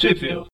Sheffield.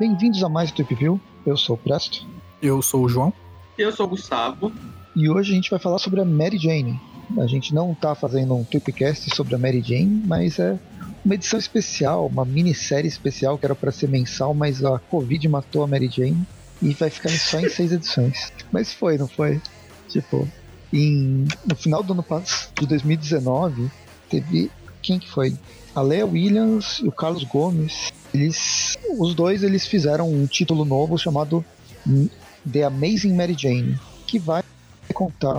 Bem-vindos a mais do Trip View. Eu sou o Presto. Eu sou o João. Eu sou o Gustavo. E hoje a gente vai falar sobre a Mary Jane. A gente não tá fazendo um Tripcast sobre a Mary Jane, mas é uma edição especial, uma minissérie especial que era para ser mensal, mas a Covid matou a Mary Jane e vai ficar só em seis edições. Mas foi, não foi? Tipo, em, no final do ano passado, de 2019, teve. Quem que foi? A Leia Williams e o Carlos Gomes. Eles, os dois eles fizeram um título novo chamado The Amazing Mary Jane, que vai contar,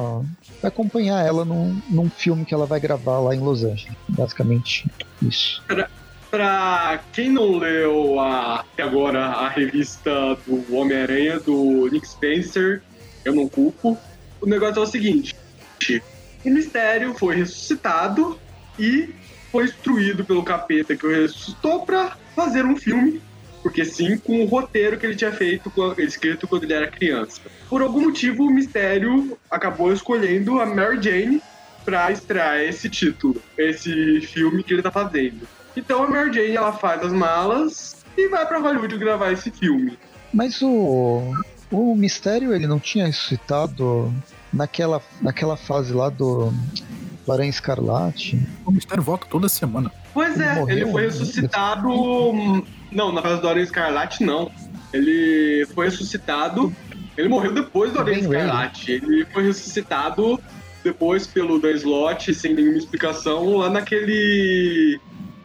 vai acompanhar ela num, num filme que ela vai gravar lá em Los Angeles. Basicamente, isso. Pra, pra quem não leu a, até agora a revista do Homem-Aranha, do Nick Spencer, eu não culpo. O negócio é o seguinte: o mistério foi ressuscitado e foi instruído pelo capeta que o ressuscitou pra fazer um filme porque sim, com o roteiro que ele tinha feito, escrito quando ele era criança. Por algum motivo, o Mistério acabou escolhendo a Mary Jane para estrear esse título, esse filme que ele tá fazendo. Então a Mary Jane ela faz as malas e vai para Hollywood gravar esse filme. Mas o o Mistério ele não tinha ressuscitado naquela naquela fase lá do Aranha Escarlate. O Mistério volta toda semana. Pois é, ele, morreu, ele foi né? ressuscitado. Não, na fase do Aranha Escarlate não. Ele foi ressuscitado. Ele morreu depois do Aranha Escarlate. Ele foi ressuscitado depois pelo Dan Slot, sem nenhuma explicação, lá naquele.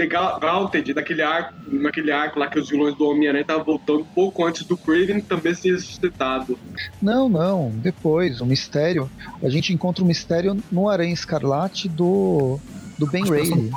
Gaunted, naquele arco, naquele arco lá que os vilões do Homem-Aranha estavam voltando pouco antes do Craven também ser ressuscitado. Não, não, depois, o mistério. A gente encontra o mistério no Aranha Escarlate do, do Ben Reilly.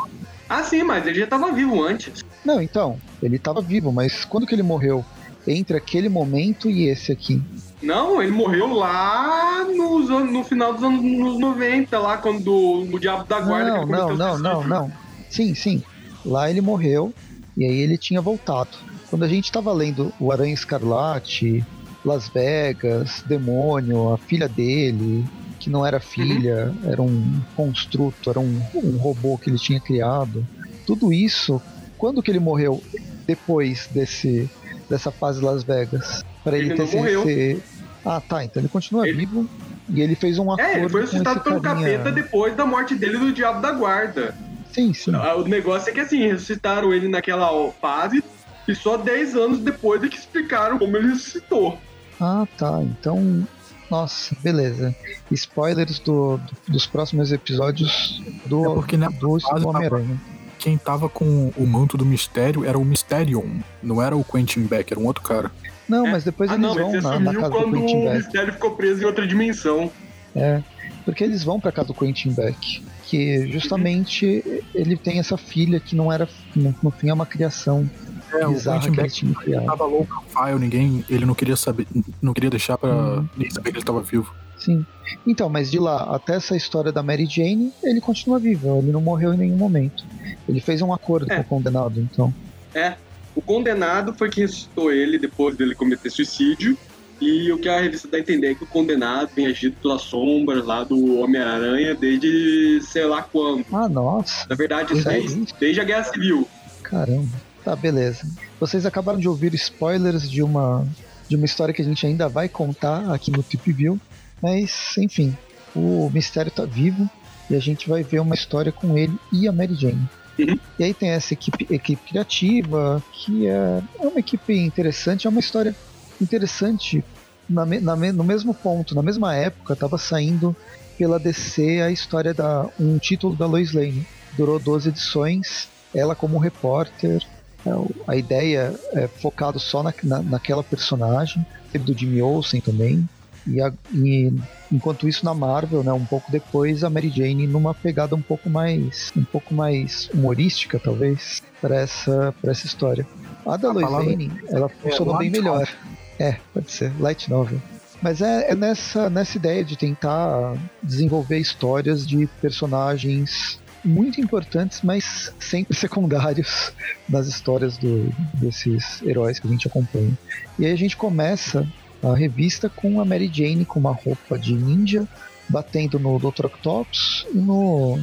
Ah, sim, mas ele já estava vivo antes. Não, então, ele estava vivo, mas quando que ele morreu? Entre aquele momento e esse aqui. Não, ele morreu lá nos, no final dos anos 90, lá quando o Diabo da Guarda... Não, não, não, não, não. Sim, sim. Lá ele morreu e aí ele tinha voltado. Quando a gente estava lendo o Aranha Escarlate, Las Vegas, Demônio, a filha dele, que não era filha, uhum. era um construto, era um, um robô que ele tinha criado. Tudo isso, quando que ele morreu? Depois desse dessa fase Las Vegas, para ele, ele ter esse, Ah, tá, então ele continua ele... vivo e ele fez um acordo É, ele foi ressuscitado pelo carinha... capeta depois da morte dele do Diabo da Guarda. Sim, sim. O negócio é que assim, ressuscitaram ele naquela fase e só 10 anos depois é que explicaram como ele ressuscitou. Ah, tá. Então nossa, beleza. Spoilers do, do dos próximos episódios do, é porque, né, do, do Homem-Aranha. Quem tava com o manto do mistério era o Mysterion, não era o Quentin Beck, era um outro cara. Não, é. mas depois ah, eles não, vão na, na, casa do Quentin Beck. o mistério ficou preso em outra dimensão. É, porque eles vão pra casa do Quentin Beck. Que justamente ele tem essa filha que não era, no, no fim, é uma criação é, bizarra o que ele tinha criado. Tava low profile, ninguém, ele não queria saber, não queria deixar para hum. ninguém saber que ele estava vivo. Sim. Então, mas de lá até essa história da Mary Jane, ele continua vivo, ele não morreu em nenhum momento. Ele fez um acordo é. com o condenado, então. É. O condenado foi quem ressuscitou ele depois dele cometer suicídio. E o que a revista dá a entender é que o condenado vem agido pelas sombras lá do Homem-Aranha desde sei lá quando. Ah, nossa. Na verdade, desde, desde a Guerra Civil. Caramba. Tá, beleza. Vocês acabaram de ouvir spoilers de uma de uma história que a gente ainda vai contar aqui no Tip View, mas enfim, o mistério tá vivo e a gente vai ver uma história com ele e a Mary Jane. Uhum. E aí tem essa equipe, equipe criativa, que é, é uma equipe interessante, é uma história interessante na, na, no mesmo ponto, na mesma época, estava saindo pela DC a história da um título da Lois Lane. Durou 12 edições, ela como repórter, é, a ideia é focado só na, na, naquela personagem, teve do Jimmy Olsen também. E, a, e, enquanto isso na Marvel, né, um pouco depois a Mary Jane numa pegada um pouco mais um pouco mais humorística talvez para essa essa história. A da Lois Lane, ela funcionou é, bem melhor. Novel. É, pode ser light novel. Mas é, é, nessa nessa ideia de tentar desenvolver histórias de personagens muito importantes, mas sempre secundários nas histórias do, desses heróis que a gente acompanha. E aí a gente começa a revista com a Mary Jane com uma roupa de ninja, batendo no Dr. Octopus e no,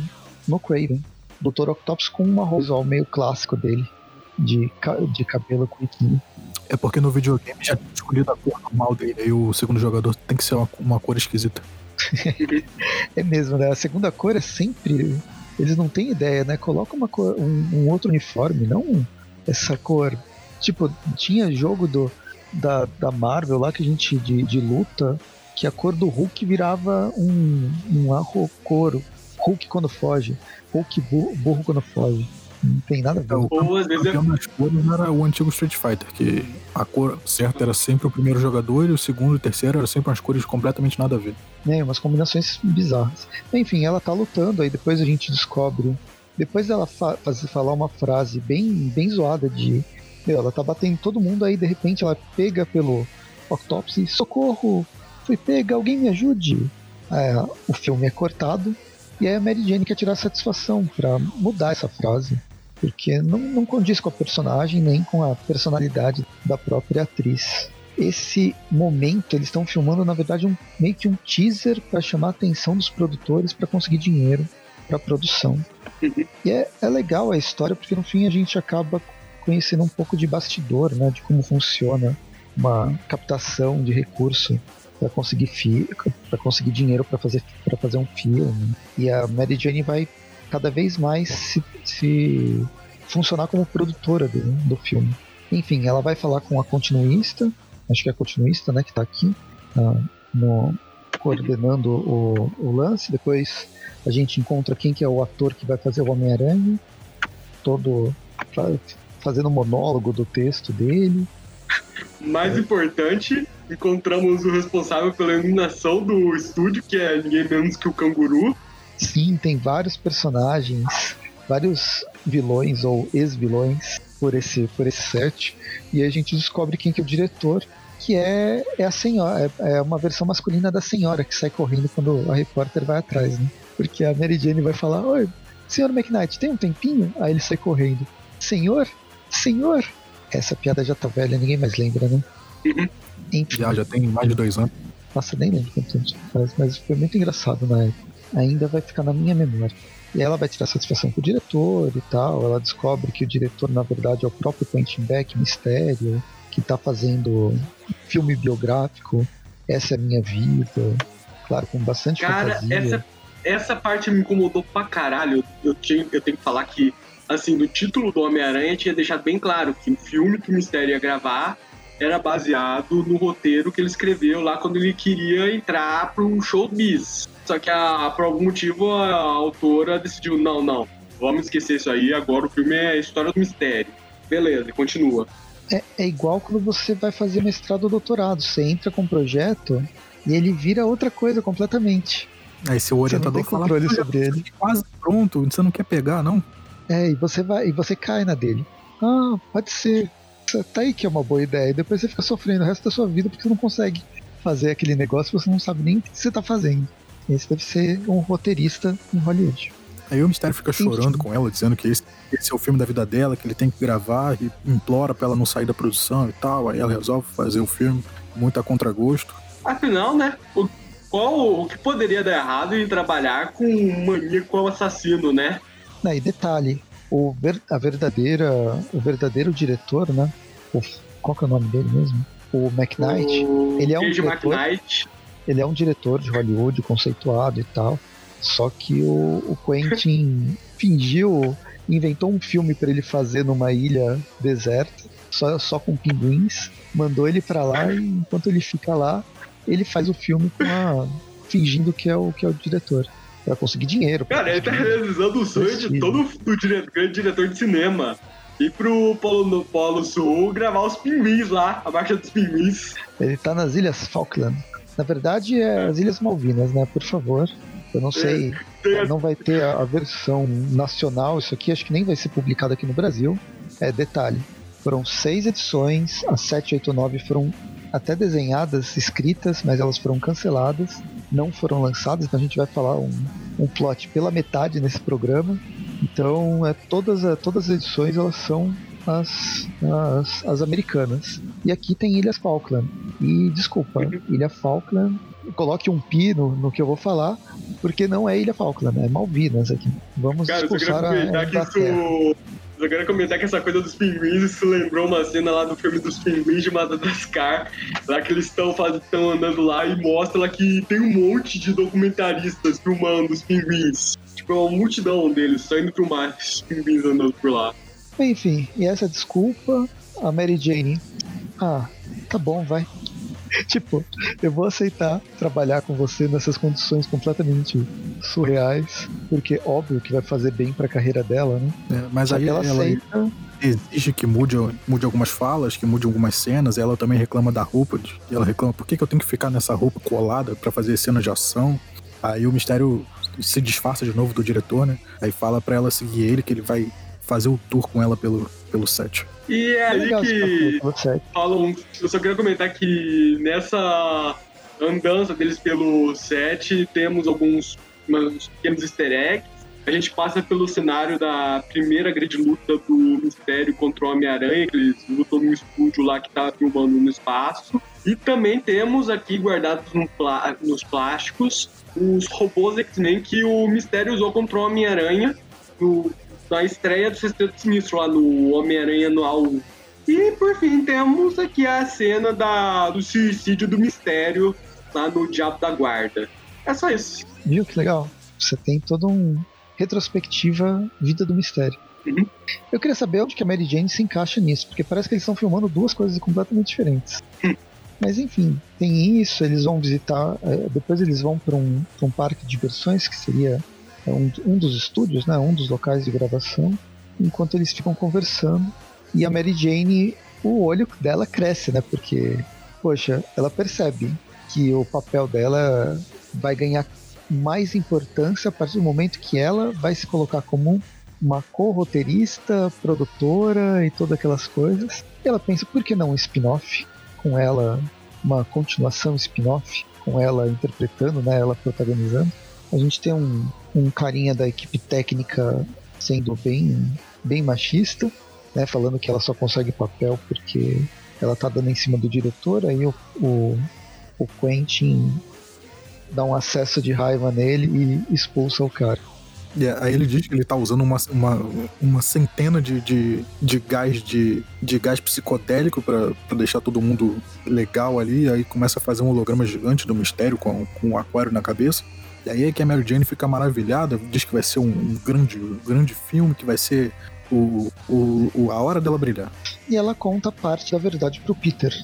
no Craven. Dr. Octopus com uma roupa visual meio clássico dele, de, de cabelo curtinho. É porque no videogame já tinha escolhido a cor normal dele, aí o segundo jogador tem que ser uma, uma cor esquisita. é mesmo, né? A segunda cor é sempre. Eles não têm ideia, né? Coloca uma cor, um, um outro uniforme, não essa cor. Tipo, tinha jogo do, da, da Marvel lá que a gente. de, de luta, que a cor do Hulk virava um, um arro-coro. Hulk quando foge. Hulk burro, burro quando foge. Não tem nada a ver. O campeão, campeão das cores era o antigo Street Fighter, que a cor certa era sempre o primeiro jogador e o segundo e o terceiro eram sempre umas cores completamente nada a ver. É, umas combinações bizarras. Enfim, ela tá lutando, aí depois a gente descobre. Depois dela fa falar uma frase bem, bem zoada de. Meu, ela tá batendo todo mundo, aí de repente ela pega pelo Octopus e socorro! Fui pega, alguém me ajude! É, o filme é cortado e aí a Mary Jane quer tirar satisfação para mudar essa frase porque não, não condiz com a personagem nem com a personalidade da própria atriz. Esse momento eles estão filmando, na verdade, um, meio que um teaser para chamar a atenção dos produtores para conseguir dinheiro para a produção. E é, é legal a história porque no fim a gente acaba conhecendo um pouco de bastidor, né, de como funciona uma captação de recurso para conseguir para conseguir dinheiro para fazer para fazer um filme. E a Mary Jane vai cada vez mais se, se funcionar como produtora do, do filme. Enfim, ela vai falar com a continuista, acho que é a continuista, né, que está aqui, uh, no, coordenando o, o, lance. Depois a gente encontra quem que é o ator que vai fazer o Homem-Aranha, todo fazendo monólogo do texto dele. Mais é. importante, encontramos o responsável pela iluminação do estúdio, que é ninguém menos que o Canguru. Sim, tem vários personagens, vários vilões ou ex-vilões por esse, por esse set. E a gente descobre quem que é o diretor, que é, é a senhora, é, é uma versão masculina da senhora que sai correndo quando a repórter vai atrás, né? Porque a Mary Jane vai falar: Oi, senhor McKnight, tem um tempinho? Aí ele sai correndo: Senhor? Senhor? Essa piada já tá velha, ninguém mais lembra, né? Uhum. Enfim. Já, já tem mais de dois anos. Nossa, nem lembro quanto tempo faz, mas foi muito engraçado na época ainda vai ficar na minha memória. E ela vai tirar satisfação com o diretor e tal. Ela descobre que o diretor, na verdade, é o próprio Quentin Beck, Mistério, que está fazendo filme biográfico. Essa é a minha vida. Claro, com bastante Cara, fantasia. Essa, essa parte me incomodou pra caralho. Eu, tinha, eu tenho que falar que, assim, no título do Homem-Aranha tinha deixado bem claro que o filme que o Mistério ia gravar era baseado no roteiro que ele escreveu lá quando ele queria entrar pro showbiz. Só que a, por algum motivo a, autora decidiu, não, não, vamos esquecer isso aí, agora o filme é a história do mistério. Beleza, continua. É, é igual quando você vai fazer mestrado ou doutorado, você entra com um projeto e ele vira outra coisa completamente. Aí seu orientador fala, controle sobre ele. quase pronto, você não quer pegar, não? É, e você vai, e você cai na dele. Ah, pode ser. Tá aí que é uma boa ideia. E depois você fica sofrendo o resto da sua vida porque você não consegue fazer aquele negócio, você não sabe nem o que você tá fazendo. Esse deve ser um roteirista em Hollywood. Aí o Mistério fica chorando com ela, dizendo que esse, esse, é o filme da vida dela, que ele tem que gravar e implora pra ela não sair da produção e tal. Aí ela resolve fazer o filme muito a contragosto. Afinal, né? O, qual, o que poderia dar errado em trabalhar com um maníaco assassino, né? E detalhe, o ver, a verdadeira, o verdadeiro diretor, né? O, qual que é o nome dele mesmo? O McKnight. O ele é um diretor. McKnight ele é um diretor de Hollywood conceituado e tal. Só que o, o Quentin fingiu, inventou um filme para ele fazer numa ilha deserta, só, só com pinguins, mandou ele para lá e enquanto ele fica lá, ele faz o filme com a, fingindo que é o que é o diretor. Pra conseguir dinheiro. Cara, ele tá realizando o sonho de todo o diretor, grande diretor de cinema ir pro Polo, Polo Sul gravar os pinguins lá, a marcha dos pinguins. Ele tá nas Ilhas Falkland. Na verdade, é as Ilhas Malvinas, né? Por favor. Eu não sei, não vai ter a versão nacional. Isso aqui acho que nem vai ser publicado aqui no Brasil. É detalhe: foram seis edições, as 7, 8, 9 foram até desenhadas, escritas, mas elas foram canceladas, não foram lançadas. Então a gente vai falar um, um plot pela metade nesse programa. Então, é, todas, todas as edições elas são as, as, as americanas. E aqui tem Ilhas Falkland. E desculpa, uhum. Ilha Falkland, coloque um pi no, no que eu vou falar, porque não é Ilha Falkland, é Malvinas aqui. Vamos Cara, expulsar a, a que isso eu quero comentar que essa coisa dos pinguins, isso lembrou uma cena lá do filme dos pinguins de Madagascar, lá que eles estão andando lá e mostra lá que tem um monte de documentaristas filmando os pinguins. Tipo, é uma multidão deles, só indo filmar os pinguins andando por lá. Enfim, e essa desculpa, a Mary Jane. Ah, tá bom, vai. tipo, eu vou aceitar trabalhar com você nessas condições completamente surreais, porque óbvio que vai fazer bem para a carreira dela, né? É, mas aí ela, ela aceita... exige que mude, mude algumas falas, que mude algumas cenas. Ela também reclama da roupa, de, ela reclama por que, que eu tenho que ficar nessa roupa colada para fazer cenas de ação. Aí o mistério se disfarça de novo do diretor, né? Aí fala para ela seguir ele, que ele vai fazer o tour com ela pelo, pelo set. E é ali que falam. Eu só queria comentar que nessa andança deles pelo set temos alguns pequenos easter eggs. A gente passa pelo cenário da primeira grande luta do Mistério contra o Homem-Aranha, que eles lutam no estúdio lá que tá filmando no espaço. E também temos aqui guardados no plá nos plásticos os robôs X-Men que o Mistério usou contra o Homem-Aranha no da estreia do Sexteto Sinistro lá no Homem-Aranha Anual 1. E por fim temos aqui a cena da, do suicídio do mistério lá no Diabo da Guarda. É só isso. Viu que legal? Você tem todo um retrospectiva Vida do Mistério. Uhum. Eu queria saber onde que a Mary Jane se encaixa nisso, porque parece que eles estão filmando duas coisas completamente diferentes. Uhum. Mas enfim, tem isso, eles vão visitar, é, depois eles vão para um, um parque de diversões, que seria um, um dos estúdios, né, um dos locais de gravação, enquanto eles ficam conversando. E a Mary Jane, o olho dela cresce, né? Porque, poxa, ela percebe que o papel dela vai ganhar mais importância a partir do momento que ela vai se colocar como uma co-roteirista, produtora e todas aquelas coisas. E ela pensa, por que não um spin-off? Com ela, uma continuação spin-off, com ela interpretando, né, ela protagonizando. A gente tem um, um carinha da equipe técnica sendo bem, bem machista, né, falando que ela só consegue papel porque ela tá dando em cima do diretor, aí o, o, o Quentin dá um acesso de raiva nele e expulsa o cara. Yeah, aí ele diz que ele tá usando uma, uma, uma centena de, de, de gás de, de gás psicodélico para deixar todo mundo legal ali, aí começa a fazer um holograma gigante do mistério com, com um aquário na cabeça. E aí é que a Mary Jane fica maravilhada, diz que vai ser um, um grande, grande filme, que vai ser o, o, o, a hora dela brilhar. E ela conta parte da verdade pro Peter,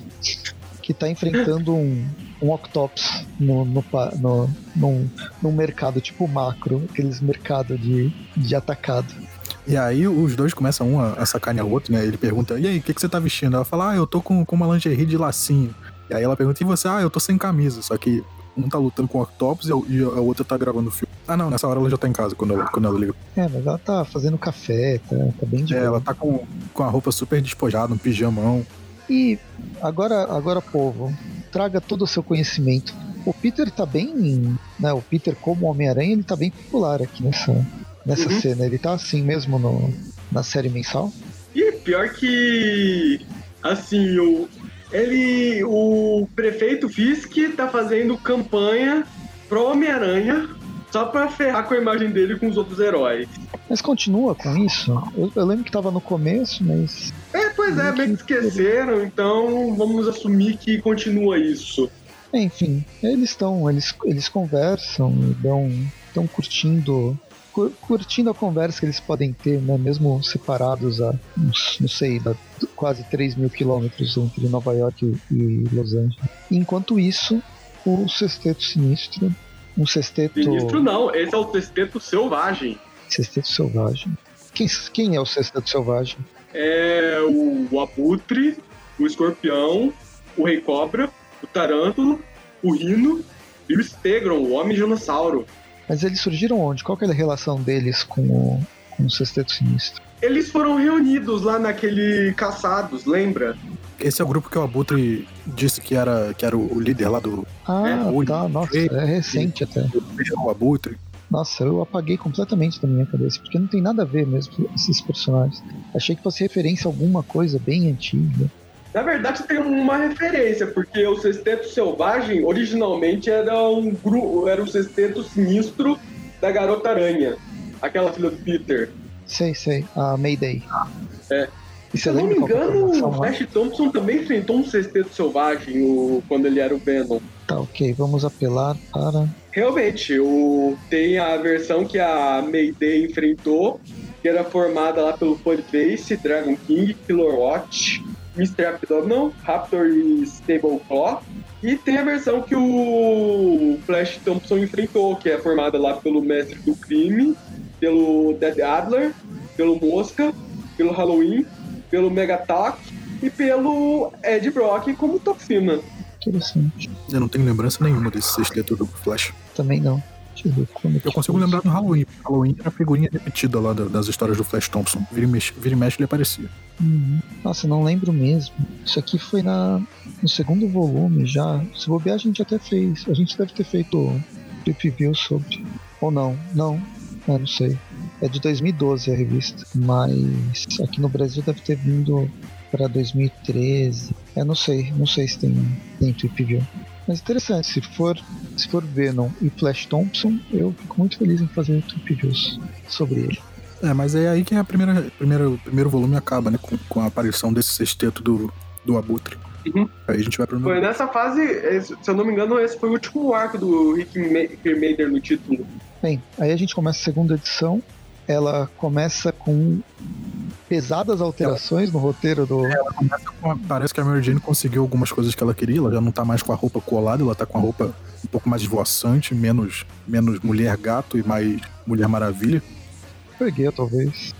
que tá enfrentando um, um Octopus no, no, no, no, no mercado tipo macro, aqueles mercados de, de atacado. E aí os dois começam um a, a sacanear o outro, né? Ele pergunta, e aí, o que, que você tá vestindo? Ela fala, ah, eu tô com, com uma lingerie de lacinho. E aí ela pergunta, e você? Ah, eu tô sem camisa. Só que um tá lutando com o Octopus e a outra tá gravando o filme. Ah, não, nessa hora ela já tá em casa quando ela, quando ela liga. É, mas ela tá fazendo café, tá, tá bem de É, boa. ela tá com, com a roupa super despojada, um pijamão. E agora, agora, povo, traga todo o seu conhecimento. O Peter tá bem. Né, o Peter, como Homem-Aranha, ele tá bem popular aqui nessa, nessa uhum. cena. Ele tá assim mesmo no, na série mensal. E pior que. Assim, o, ele, o prefeito Fisk tá fazendo campanha pro Homem-Aranha só pra ferrar com a imagem dele com os outros heróis. Mas continua com isso? Eu, eu lembro que tava no começo, mas. É, pois é, bem que esqueceram, então vamos assumir que continua isso. Enfim, eles estão, eles, eles conversam e dão, estão curtindo curtindo a conversa que eles podem ter, né, mesmo separados a, não sei, a quase 3 mil quilômetros entre Nova York e Los Angeles. Enquanto isso, o Sexteto Sinistro, um sexteto... Sinistro não, esse é o Sexteto Selvagem. Sexteto Selvagem. Quem, quem é o Sexteto Selvagem? É o, o Abutre, o Escorpião, o Rei Cobra, o Tarântula, o Rino e o Stegron, o Homem Dinossauro. Mas eles surgiram onde? Qual é a relação deles com o, com o Sexteto Sinistro? Eles foram reunidos lá naquele Caçados, lembra? Esse é o grupo que o Abutre disse que era, que era o líder lá do. Ah, é, tá, nossa, é recente até. O Abutre. Nossa, eu apaguei completamente da minha cabeça, porque não tem nada a ver mesmo esses personagens. Achei que fosse referência a alguma coisa bem antiga. Na verdade, tem uma referência, porque o Sexteto Selvagem originalmente era um grupo, era o Sexteto Sinistro da Garota Aranha, aquela filha do Peter. Sei, sei. A Mayday. É. E Se eu não me engano, o? Flash Thompson também enfrentou um Sexteto Selvagem o, quando ele era o Venom. Tá, ok. Vamos apelar para. Realmente, o, tem a versão que a Mayday enfrentou, que era formada lá pelo Funface, Dragon King, Killer Watch, Mr. Abdominal, Raptor e Stable Claw. E tem a versão que o Flash Thompson enfrentou, que é formada lá pelo Mestre do Crime, pelo Dead Adler, pelo Mosca, pelo Halloween, pelo Megatalk e pelo Ed Brock como Toxina. Interessante. Eu não tenho lembrança nenhuma desse sexteto do Flash. Também não. Deixa eu consigo lembrar do Halloween. Halloween era a figurinha repetida lá da- das histórias do Flash Thompson. Vira e mexe, vira e mexe ele aparecia. Nossa, não lembro mesmo. Isso aqui foi na, no segundo volume já. Se bobear, a gente até fez. A gente deve ter feito trip view sobre. Ou não, não. É, não sei. É de 2012 a revista. Mas aqui no Brasil deve ter vindo para 2013. É, não sei. Não sei se tem, tem trip view. Mas interessante, se for, se for Venom e Flash Thompson, eu fico muito feliz em fazer trip views sobre ele. É, mas é aí que a primeira, primeira, o primeiro volume acaba, né? Com, com a aparição desse sexteto do, do Abutre. Uhum. Aí a gente vai pro Foi nessa fase, se eu não me engano, esse foi o último arco do Rick Ma- Remainder no título. Bem, aí a gente começa a segunda edição. Ela começa com pesadas alterações no roteiro do. Começa com a- Parece que a Mary Jane conseguiu algumas coisas que ela queria. Ela já não tá mais com a roupa colada, ela tá com a roupa um pouco mais esvoaçante, menos, menos mulher gato e mais mulher maravilha. Perguei, talvez.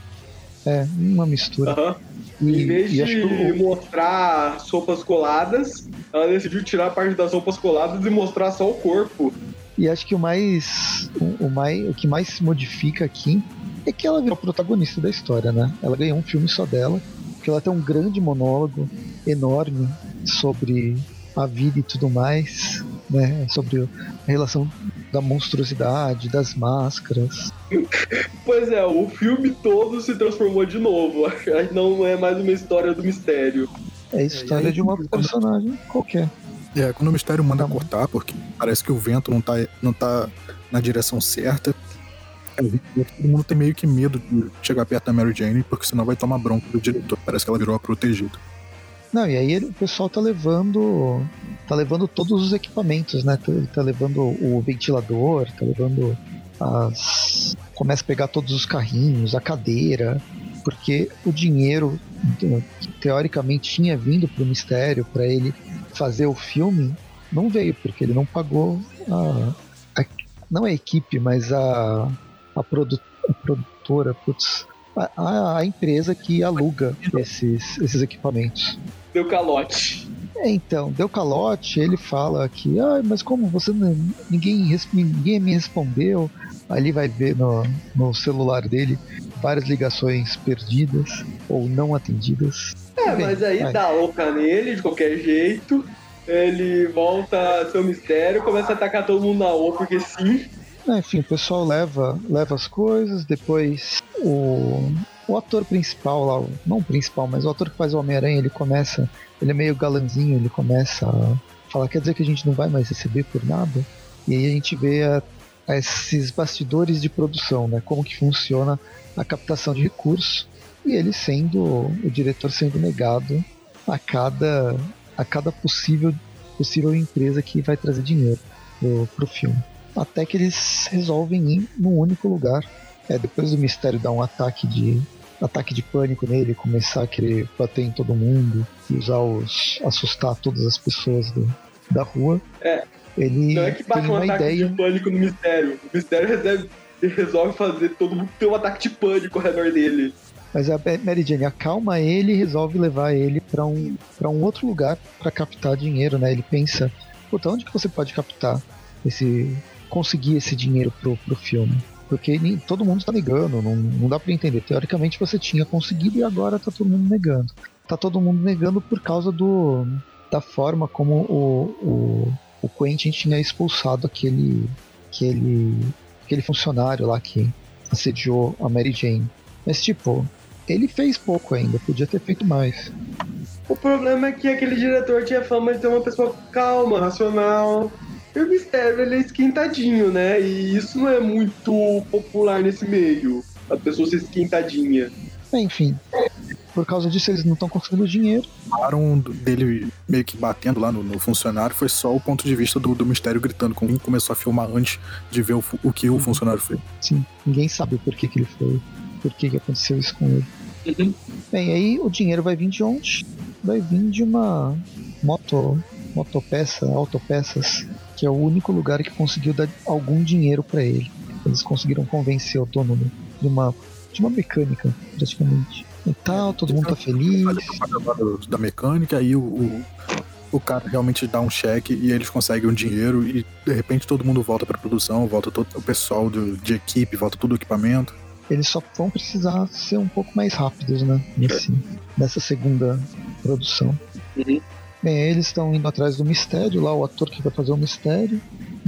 É, uma mistura. Aham. E, Em vez acho que de o- mostrar as roupas coladas, ela decidiu tirar a parte das roupas coladas e mostrar só o corpo. E acho que o mais, o, o mais. O que mais se modifica aqui é que ela virou protagonista da história, né? Ela ganhou um filme só dela, que ela tem um grande monólogo enorme sobre a vida e tudo mais, né? Sobre a relação da monstruosidade, das máscaras. Pois é, o filme todo se transformou de novo. Não é mais uma história do mistério. É a história aí- de uma personagem qualquer. É, quando o mistério manda Tá cortar, porque parece que o vento não tá, não tá na direção certa. É, todo mundo tem meio que medo de chegar perto da Mary Jane, porque senão vai tomar bronca do diretor. Parece que ela virou a protegida. Não, e aí ele- o pessoal tá levando. tá levando todos os equipamentos, né? Tá, tá levando o ventilador, tá levando as. começa a pegar todos os carrinhos, a cadeira, porque o dinheiro que teoricamente tinha vindo pro mistério para ele fazer o filme não veio, porque ele não pagou a. a- não a equipe, mas a. a, produ- a produtora, putz, a, a empresa que aluga esses, esses equipamentos. Deu calote. É, então, deu calote, ele fala que, ah, mas como você não, ninguém, ninguém me respondeu, ali vai ver no, no celular dele várias ligações perdidas ou não atendidas. É, Bem, mas aí vai. dá louca nele de qualquer jeito. Ele volta um mistério, começa a atacar todo mundo na O, porque sim. Enfim, o pessoal leva, leva as coisas, depois o, o ator principal lá, não o principal, mas o ator que faz o Homem-Aranha, ele começa, ele é meio galanzinho, ele começa a falar, quer dizer que a gente não vai mais receber por nada? E aí a gente vê a- esses bastidores de produção, né? Como que funciona a captação de recursos e ele sendo, o diretor sendo negado a cada, a cada possível, possível empresa que vai trazer dinheiro pro, pro filme até que eles resolvem ir num único lugar. É, depois do mistério dar um ataque de ataque de pânico nele, começar a querer bater em todo mundo e usar os assustar todas as pessoas do- da rua. É. Ele Não é que bate tem um ataque ideia. de pânico no mistério. O mistério resolve, resolve fazer todo mundo ter um ataque de pânico ao redor dele. Mas a Mary Jane acalma ele e resolve levar ele pra um, pra um outro lugar pra captar dinheiro, né? Ele pensa, puta, onde que você pode captar esse. conseguir esse dinheiro pro, pro filme? Porque todo mundo tá negando, não, não dá pra entender. Teoricamente você tinha conseguido e agora tá todo mundo negando. Tá todo mundo negando por causa do da forma como o, o, o Quentin tinha expulsado aquele, aquele, aquele funcionário lá que assediou a Mary Jane. Mas tipo, ele fez pouco ainda, podia ter feito mais. O problema é que aquele diretor tinha fama de ser uma pessoa calma, racional. E o mistério ele é esquentadinho, né? E isso não é muito popular nesse meio. A pessoa ser esquentadinha. Enfim, por causa disso eles não estão conseguindo dinheiro. Falaram dele meio que batendo lá no, no, funcionário, foi só o ponto de vista do, do mistério gritando, como começou a filmar antes de ver o, o que o funcionário fez. Sim, ninguém sabe o porquê que ele foi, por que aconteceu isso com ele. Uhum. Bem, aí o dinheiro vai vir de onde? Vai vir de uma moto, motopeça, autopeças, que é o único lugar que conseguiu dar algum dinheiro para ele. Eles conseguiram convencer o dono de uma, de uma mecânica, praticamente. E tal, todo mundo tá feliz. Da mecânica, aí o, o, o cara realmente dá um cheque e eles conseguem um dinheiro e de repente todo mundo volta pra produção, volta todo o pessoal de, de equipe, volta todo o equipamento eles só vão precisar ser um pouco mais rápidos, né? Nesse, nessa segunda produção. Uhum. Bem, eles estão indo atrás do mistério, lá o ator que vai fazer o mistério,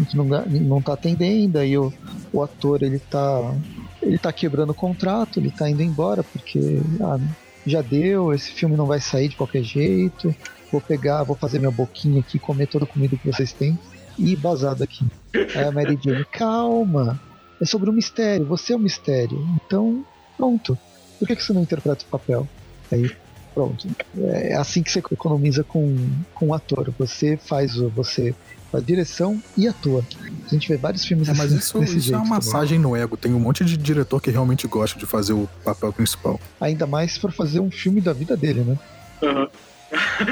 que não, não tá atendendo, aí o, o ator ele tá. Ele tá quebrando o contrato, ele tá indo embora, porque ah, já deu, esse filme não vai sair de qualquer jeito. Vou pegar, vou fazer minha boquinha aqui, comer toda a comida que vocês têm e basado aqui. Aí a Mary Jane, calma, é sobre um mistério, você é um mistério. Então, pronto. Por que, que você não interpreta o papel? Aí, pronto. É assim que você economiza com, com o ator. Você faz o. Você faz direção e atua. A gente vê vários filmes é, assim. Mas isso, desse isso jeito é uma massagem no ego. Tem um monte de diretor que realmente gosta de fazer o papel principal. Ainda mais se for fazer um filme da vida dele, né? Uhum.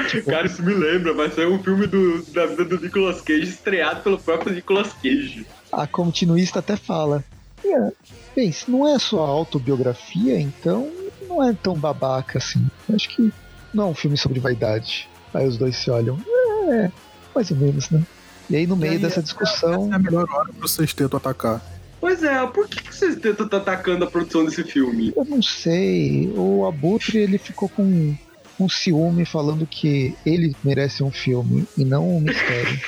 Tipo... Cara, isso me lembra, vai ser um filme do, da vida do Nicolas Cage estreado pelo próprio Nicolas Cage a continuista até fala: é, bem, se não é sua autobiografia, então não é tão babaca assim. Acho que não é um filme sobre vaidade. Aí os dois se olham: é, mais ou menos, né? E aí, no meio aí, dessa discussão. É a melhor hora pro sexteto atacar. Pois é, por que, que o sexteto tá atacando a produção desse filme? Eu não sei. O Abutre ele ficou com um ciúme falando que ele merece um filme e não um mistério.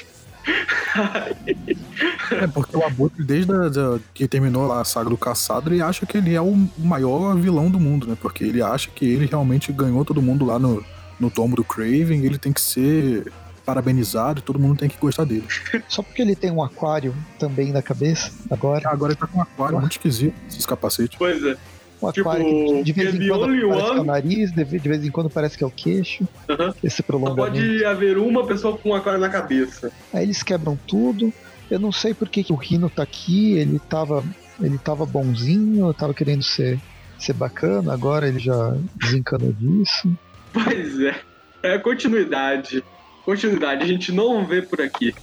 é porque o Abutre, desde a, da, que terminou lá a saga do Caçado, ele acha que ele é o maior vilão do mundo, né? Porque ele acha que ele realmente ganhou todo mundo lá no, no tomo do Craven, ele tem que ser parabenizado e todo mundo tem que gostar dele. Só porque ele tem um aquário também na cabeça, agora. agora ele tá com um aquário muito esquisito, esses capacetes. Pois é. Um tipo, aquário que de vez em quando parece one... que é o nariz, de vez em quando parece que é o queixo. Uhum. Esse prolongamento. Pode haver uma pessoa com um aquário na cabeça. Aí eles quebram tudo. Eu não sei por que, que o Rino tá aqui, ele tava, ele tava bonzinho, tava querendo ser, ser bacana, agora ele já desencanou disso. Pois é, é continuidade. Continuidade, a gente não vê por aqui.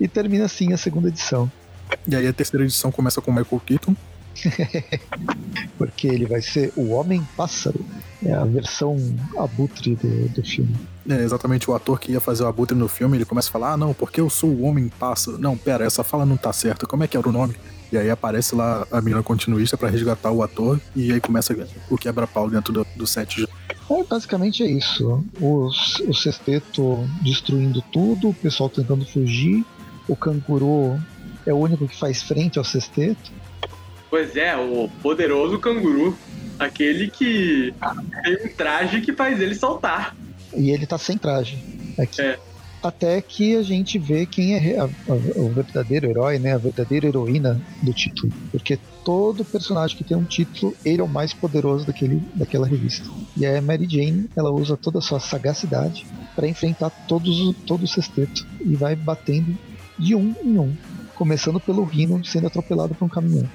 E termina assim a segunda edição. E aí a terceira edição começa com o Michael Keaton, Porque ele vai ser o Homem-Pássaro. É a versão abutre do, do filme. É, exatamente, o ator que ia fazer o abutre no filme, ele começa a falar, ah, não, porque eu sou o Homem-Pássaro. Não, pera, essa fala não tá certa, como é que era o nome? E aí aparece lá a menina continuista para resgatar o ator, e aí começa o quebra-pau dentro do, do set. É, basicamente é isso. Os, o sexteto destruindo tudo, o pessoal tentando fugir, o canguru é o único que faz frente ao sexteto. Pois é, o poderoso canguru. Aquele que tem um traje que faz ele saltar. E ele tá sem traje. Aqui. É. Até que a gente vê quem é a, a, o verdadeiro herói, né? A verdadeira heroína do título. Porque todo personagem que tem um título, ele é o mais poderoso daquele, daquela revista. E a Mary Jane, ela usa toda a sua sagacidade para enfrentar todos, todo o sexteto. E vai batendo de um em um. Começando pelo Rino sendo atropelado por um caminhão.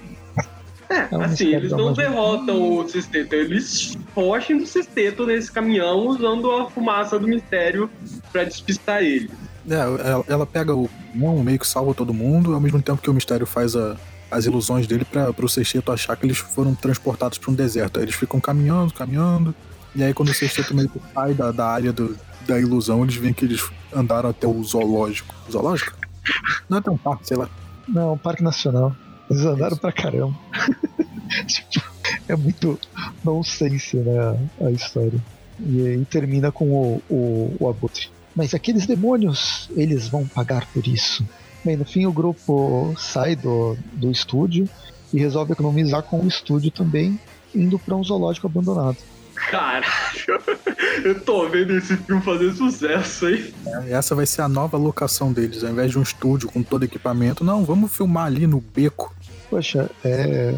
É, é assim, eles não derrotam o sexteto, eles fogem do sexteto nesse caminhão usando a fumaça do mistério para despistar ele. É, ela, ela pega o caminhão, meio que salva todo mundo, ao mesmo tempo que o mistério faz a, as ilusões dele para o sexteto achar que eles foram transportados para um deserto. Aí eles ficam caminhando, caminhando, e aí quando o sexteto meio que sai da, da área do, da ilusão, eles veem que eles andaram até o zoológico. Zoológico? Não é tão parque, sei lá. Não, Parque Nacional. Eles andaram pra caramba. tipo, é muito nonsense, né, a história. E aí termina com o, o, o Abutre. Mas aqueles demônios, eles vão pagar por isso. Bem, no fim o grupo sai do, do estúdio e resolve economizar com o estúdio também, indo para um zoológico abandonado. Caralho, eu tô vendo esse filme fazer sucesso, hein? É, essa vai ser a nova locação deles. Ao invés de um estúdio com todo equipamento, não, vamos filmar ali no beco. Poxa, é,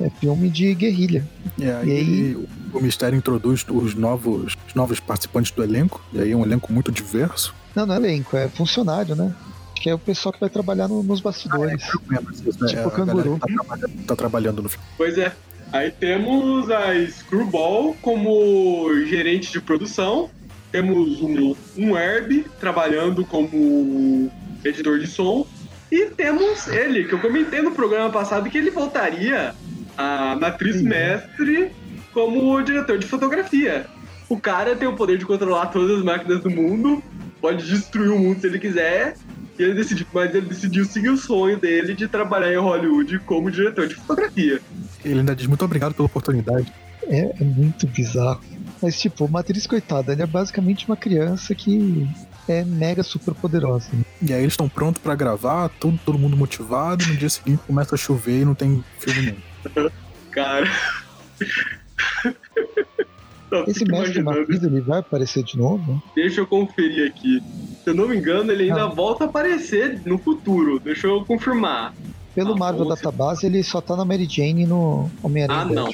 é filme de guerrilha. É, aí, aí, o Mistério introduz os novos, os novos participantes do elenco, e aí é um elenco muito diverso. Não, não é elenco, é funcionário, né? Que é o pessoal que vai trabalhar no, nos bastidores. Ah, é, tipo é, o canguru. Tá trabalhando, tá trabalhando no filme. Pois é, Aí temos a Screwball como gerente de produção. Temos um, um Herb trabalhando como editor de som. E temos ele, que eu comentei no programa passado que ele voltaria a Matriz Sim. Mestre como diretor de fotografia. O cara tem o poder de controlar todas as máquinas do mundo, pode destruir o mundo se ele quiser, e ele decidiu, mas ele decidiu seguir o sonho dele de trabalhar em Hollywood como diretor de fotografia. Ele ainda diz muito obrigado pela oportunidade. É, é muito bizarro. Mas, tipo, Matriz, coitada, ele é basicamente uma criança que é mega super poderosa. Né? E aí eles estão prontos para gravar, todo, todo mundo motivado, e no dia seguinte começa a chover e não tem filme nenhum. Cara. Esse mestre Matriz, ele vai aparecer de novo? Deixa eu conferir aqui. Se eu não me engano, ele ainda ah. volta a aparecer no futuro. Deixa eu confirmar. Pelo ah, Marvel Database, ele só tá na Mary Jane no Homem-Aranha. Ah, não.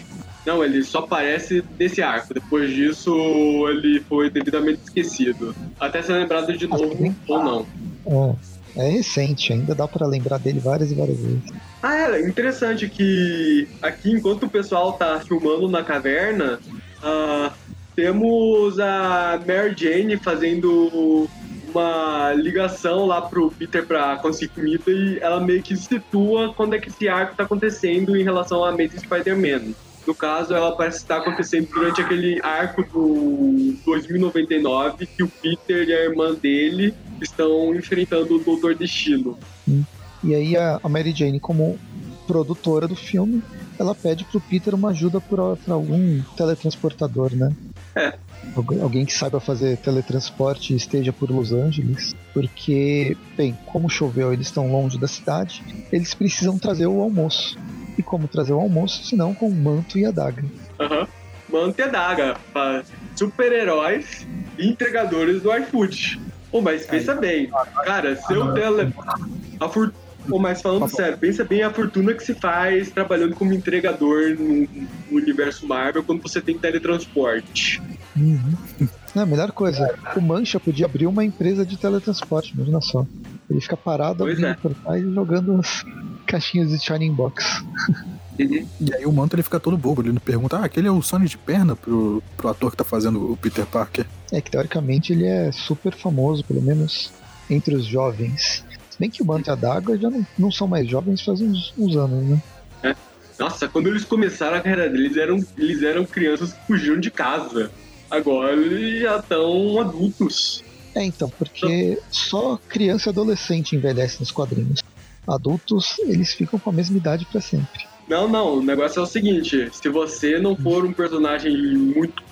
Não, ele só aparece nesse arco. Depois disso, ele foi devidamente esquecido. Até ser lembrado de novo ou não. É, é recente, ainda dá para lembrar dele várias e várias vezes. Ah, é interessante que aqui, enquanto o pessoal tá filmando na caverna, uh, temos a Mary Jane fazendo uma ligação lá pro Peter pra conseguir comida e ela meio que situa quando é que esse arco tá acontecendo em relação a Amazing Spider-Man. No caso, ela parece estar acontecendo durante aquele arco do 2099 que o Peter e a irmã dele estão enfrentando o Doutor Destino. E aí a Mary Jane, como produtora do filme, ela pede pro Peter uma ajuda para algum teletransportador, né? É. Alguém que saiba fazer teletransporte e esteja por Los Angeles. Porque, bem, como choveu, eles estão longe da cidade, eles precisam trazer o almoço. E como trazer o almoço, senão com o manto e a daga. Aham. Uhum. Manto e a daga. Super-heróis e entregadores do iFood. Pô, mas pensa Aí. bem, cara, seu tele. A fortuna Pô, mas falando tá sério, pensa bem a fortuna que se faz trabalhando como entregador no, no universo Marvel quando você tem teletransporte. Uhum. Não, a melhor coisa, o Mancha podia abrir uma empresa de teletransporte, imagina só. Ele fica parado pois abrindo é. portais e jogando caixinhas de Shining Box. Uhum. E aí o Manto ele fica todo bobo, ele não pergunta, ah, aquele é o Sonic de perna pro, pro ator que tá fazendo o Peter Parker. É que teoricamente ele é super famoso, pelo menos entre os jovens bem que o Manto e a Daga já não, não são mais jovens faz uns, uns anos, né? É. Nossa, quando eles começaram a carreira deles, eram, eles eram crianças que fugiram de casa. Agora eles já estão adultos. É, então, porque só criança e adolescente envelhece nos quadrinhos. Adultos, eles ficam com a mesma idade para sempre. Não, não, o negócio é o seguinte: se você não for um personagem muito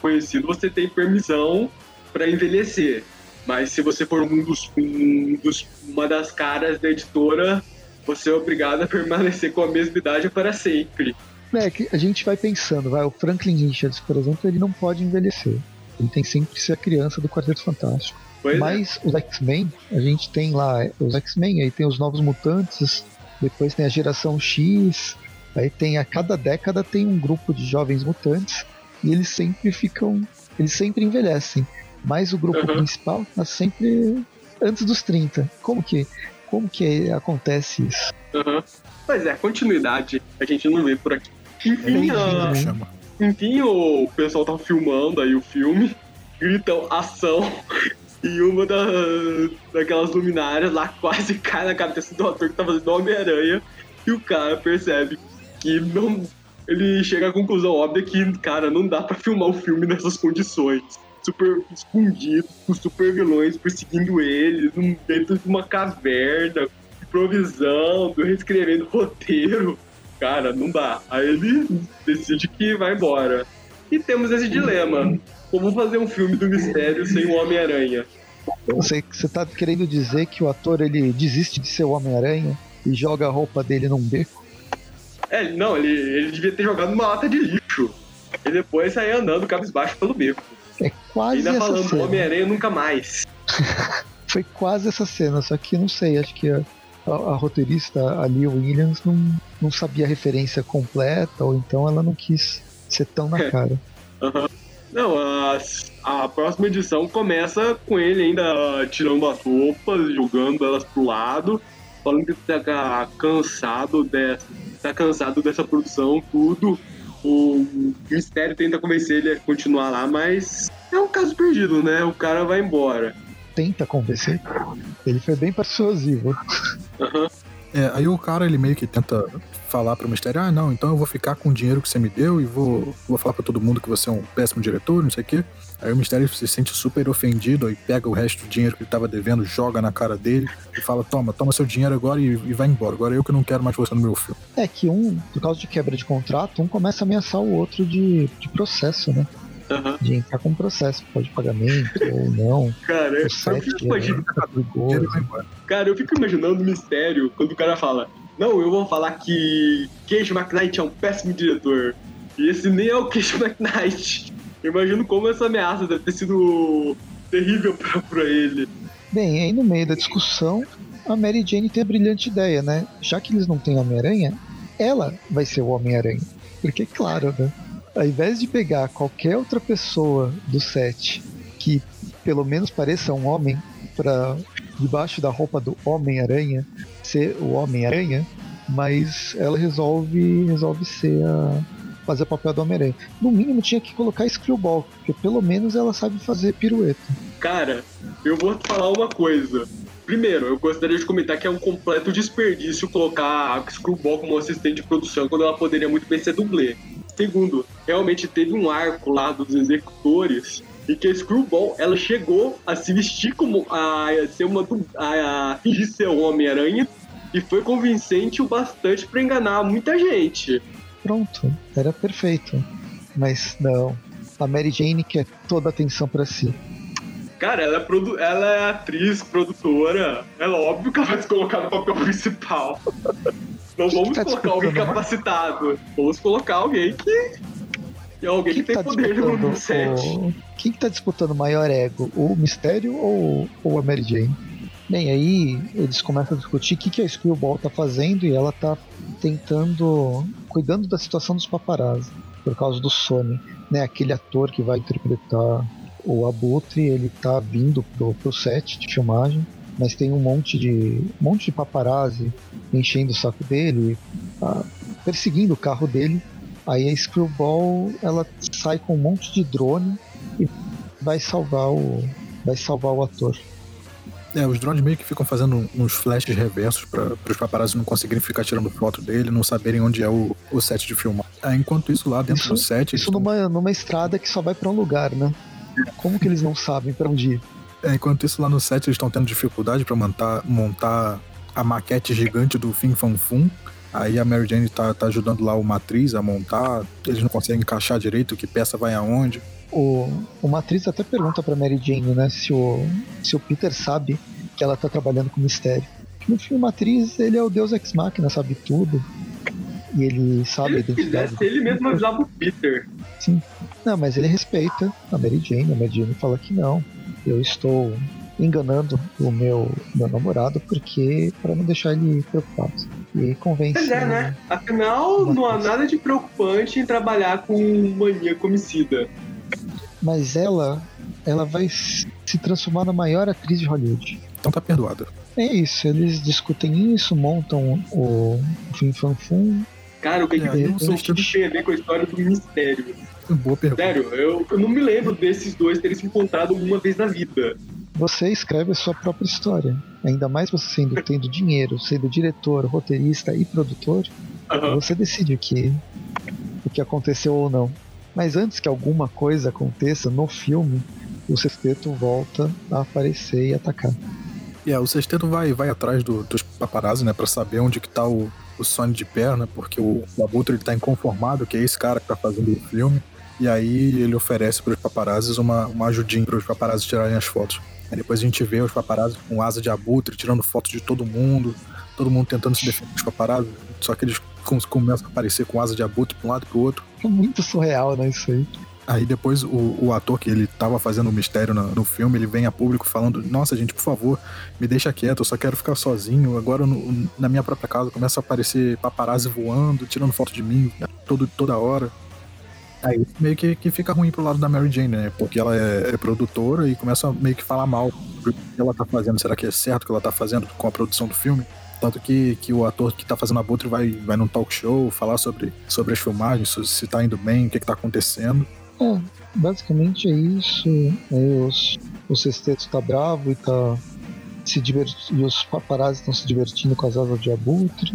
conhecido, você tem permissão para envelhecer. Mas se você for um dos, um dos, uma das caras da editora, você é obrigado a permanecer com a mesma idade para sempre. É que a gente vai pensando, vai, o Franklin Richards, por exemplo, ele não pode envelhecer. Ele tem sempre que ser a criança do Quarteto Fantástico. Pois é. Mas é. os X-Men, a gente tem lá os X-Men, aí tem os Novos Mutantes, depois tem a Geração X, aí tem a cada década tem um grupo de jovens mutantes e eles sempre ficam, eles sempre envelhecem. Mas o grupo uhum. principal tá sempre antes dos 30. Como que, como que acontece isso? Uhum. Pois é, continuidade a gente não vê por aqui. Enfim, uh, enfim o pessoal tá filmando aí o filme, gritam ação e uma da, daquelas luminárias lá quase cai na cabeça do ator que tá fazendo Homem-Aranha e o cara percebe que não. Ele chega à conclusão óbvia que, cara, não dá para filmar o filme nessas condições super escondido, com super vilões perseguindo eles, dentro de uma caverna, improvisando, reescrevendo roteiro. Cara, não dá. Aí ele decide que vai embora. E temos esse dilema. Como fazer um filme do mistério sem o Homem-Aranha? Você, você tá querendo dizer que o ator ele desiste de ser o Homem-Aranha e joga a roupa dele num beco? É, não, ele, ele devia ter jogado numa lata de lixo. E depois sair andando cabisbaixo pelo beco. É quase Ainda essa falando. Homem-Aranha nunca mais. Foi quase essa cena, só que não sei, acho que a, a, a roteirista, a Lee Williams, não, não sabia a referência completa, ou então ela não quis ser tão na cara. Não, a, a próxima edição começa com ele ainda tirando as roupas, jogando elas pro lado, falando que tá cansado dessa, tá cansado dessa produção, tudo. O Mistério tenta convencer ele a continuar lá, mas é um caso perdido, né? O cara vai embora. Tenta convencer. Ele foi bem persuasivo. É, aí o cara, ele meio que tenta falar pro mistério, ah, não, então eu vou ficar com o dinheiro que você me deu e vou, vou falar pra todo mundo que você é um péssimo diretor, não sei o quê. Aí o mistério se sente super ofendido, aí pega o resto do dinheiro que ele tava devendo, joga na cara dele e fala, toma, toma seu dinheiro agora e, e vai embora. Agora eu que não quero mais você no meu filme. É que um, por causa de quebra de contrato, um começa a ameaçar o outro de, de processo, né? Aham. De entrar com processo, pode pagamento ou não. Cara, O eu set fico imaginando, tá e vai embora. cara, eu fico imaginando o mistério quando o cara fala: Não, eu vou falar que Cage McKnight é um péssimo diretor. E esse nem é o Cage McKnight. Eu imagino como essa ameaça deve ter sido terrível pra, pra ele. Bem, aí no meio da discussão, a Mary Jane tem a brilhante ideia, né? Já que eles não têm Homem-Aranha, ela vai ser o Homem-Aranha. Porque, claro, né? Ao invés de pegar qualquer outra pessoa do set que pelo menos pareça um homem pra debaixo da roupa do Homem-Aranha ser o Homem-Aranha, mas ela resolve resolve ser a fazer o papel do Homem-Aranha. No mínimo tinha que colocar Screwball, porque pelo menos ela sabe fazer pirueta. Cara, eu vou te falar uma coisa. Primeiro, eu gostaria de comentar que é um completo desperdício colocar a Screwball como assistente de produção quando ela poderia muito bem ser dublê. Segundo, realmente teve um arco lá dos executores em que a Screwball ela chegou a se vestir como a, a ser uma a, a fingir ser o Homem-Aranha e foi convincente o bastante pra enganar muita gente. Pronto, era perfeito. Mas não, a Mary Jane quer toda a atenção pra si. Cara, ela é, produ- ela é atriz, produtora. É óbvio que ela vai se colocar no papel principal. Não vamos tá colocar alguém mais? capacitado. Vamos colocar alguém que. É alguém que, Quem tem tá poder no, set. o... Quem que tá disputando o maior ego? O Mistério ou, ou a Mary Jane? Bem, aí eles começam a discutir o que, que a Screwball tá fazendo e ela tá tentando. cuidando da situação dos paparazzi, por causa do Sony, né? Aquele ator que vai interpretar o Abutre, ele tá vindo pro, pro set de filmagem, mas tem um monte de. um monte de paparazzi enchendo o saco dele, ah, perseguindo o carro dele. Aí a Screwball ela sai com um monte de drone e vai salvar o vai salvar o ator. É, os drones meio que ficam fazendo uns flashes reversos para os paparazzi não conseguirem ficar tirando foto dele, não saberem onde é o, o set de filmar. Aí, enquanto isso, lá dentro Isso- do set. Isso numa, numa estrada que só vai pra um lugar, né? Como que eles não sabem pra onde ir? É, enquanto isso, lá no set, eles estão tendo dificuldade para montar, montar a maquete gigante do Fim Fan Fum. Aí a Mary Jane tá, tá ajudando lá o Matriz a montar, eles não conseguem encaixar direito que peça vai aonde. O, o Matriz até pergunta pra Mary Jane, né, se o, se o Peter sabe que ela tá trabalhando com mistério. No filme Matriz, ele é o deus ex machina, sabe tudo. E ele sabe a ele identidade. fizesse, ele mesmo avisava o Peter. Não, mas ele respeita a Mary Jane. A Mary Jane fala que não. Eu estou enganando o meu, meu namorado porque para não deixar ele preocupado. E convence. Pois é, né? Afinal, não há nada de preocupante em trabalhar com maníaco homicida. Mas ela, ela vai se transformar na maior atriz de Hollywood. Então tá perdoada. É isso, eles discutem isso, montam o, o Fim Fan Fum. Cara, o que, É, que eu isso não sei. tem a ver com a história do mistério? Boa pergunta. Sério, eu, eu não me lembro desses dois terem se encontrado alguma vez na vida. Você escreve a sua própria história. Ainda mais você sendo tendo dinheiro, sendo diretor, roteirista e produtor, Aham. você decide o que, o que aconteceu ou não. Mas antes que alguma coisa aconteça no filme, o sexteto volta a aparecer e atacar. E é, o sexteto vai, vai atrás do- dos paparazzi, né, pra saber onde que tá o, o Sony de perna, porque o, o Abutre ele tá inconformado, que é esse cara que tá fazendo o filme. E aí ele oferece pros paparazzis uma, uma ajudinha pros paparazzis tirarem as fotos. Aí depois a gente vê os paparazzis com asa de abutre, tirando fotos de todo mundo, todo mundo tentando se defender dos paparazzis, só que eles começa a aparecer com asa de abutre pra um lado e pro outro. É muito surreal, né, isso aí. Aí depois o, o ator que ele tava fazendo o mistério no, no, filme, ele vem a público falando: Nossa, gente, por favor, me deixa quieto, eu só quero ficar sozinho. Agora no, na minha própria casa começa a aparecer paparazzi voando, tirando foto de mim todo, toda hora. Aí meio que, que fica ruim pro lado da Mary Jane, né? Porque ela é, é produtora e começa a meio que falar mal do que ela tá fazendo. Será que é certo o que ela tá fazendo com a produção do filme? Tanto que, que o ator que tá fazendo a Butre vai, vai num talk show falar sobre, sobre as filmagens, se tá indo bem, o que, que tá acontecendo. É, basicamente é isso. Aí os, o sexteto tá bravo e tá se divertindo. E os paparazzi estão se divertindo com as asas de abutre.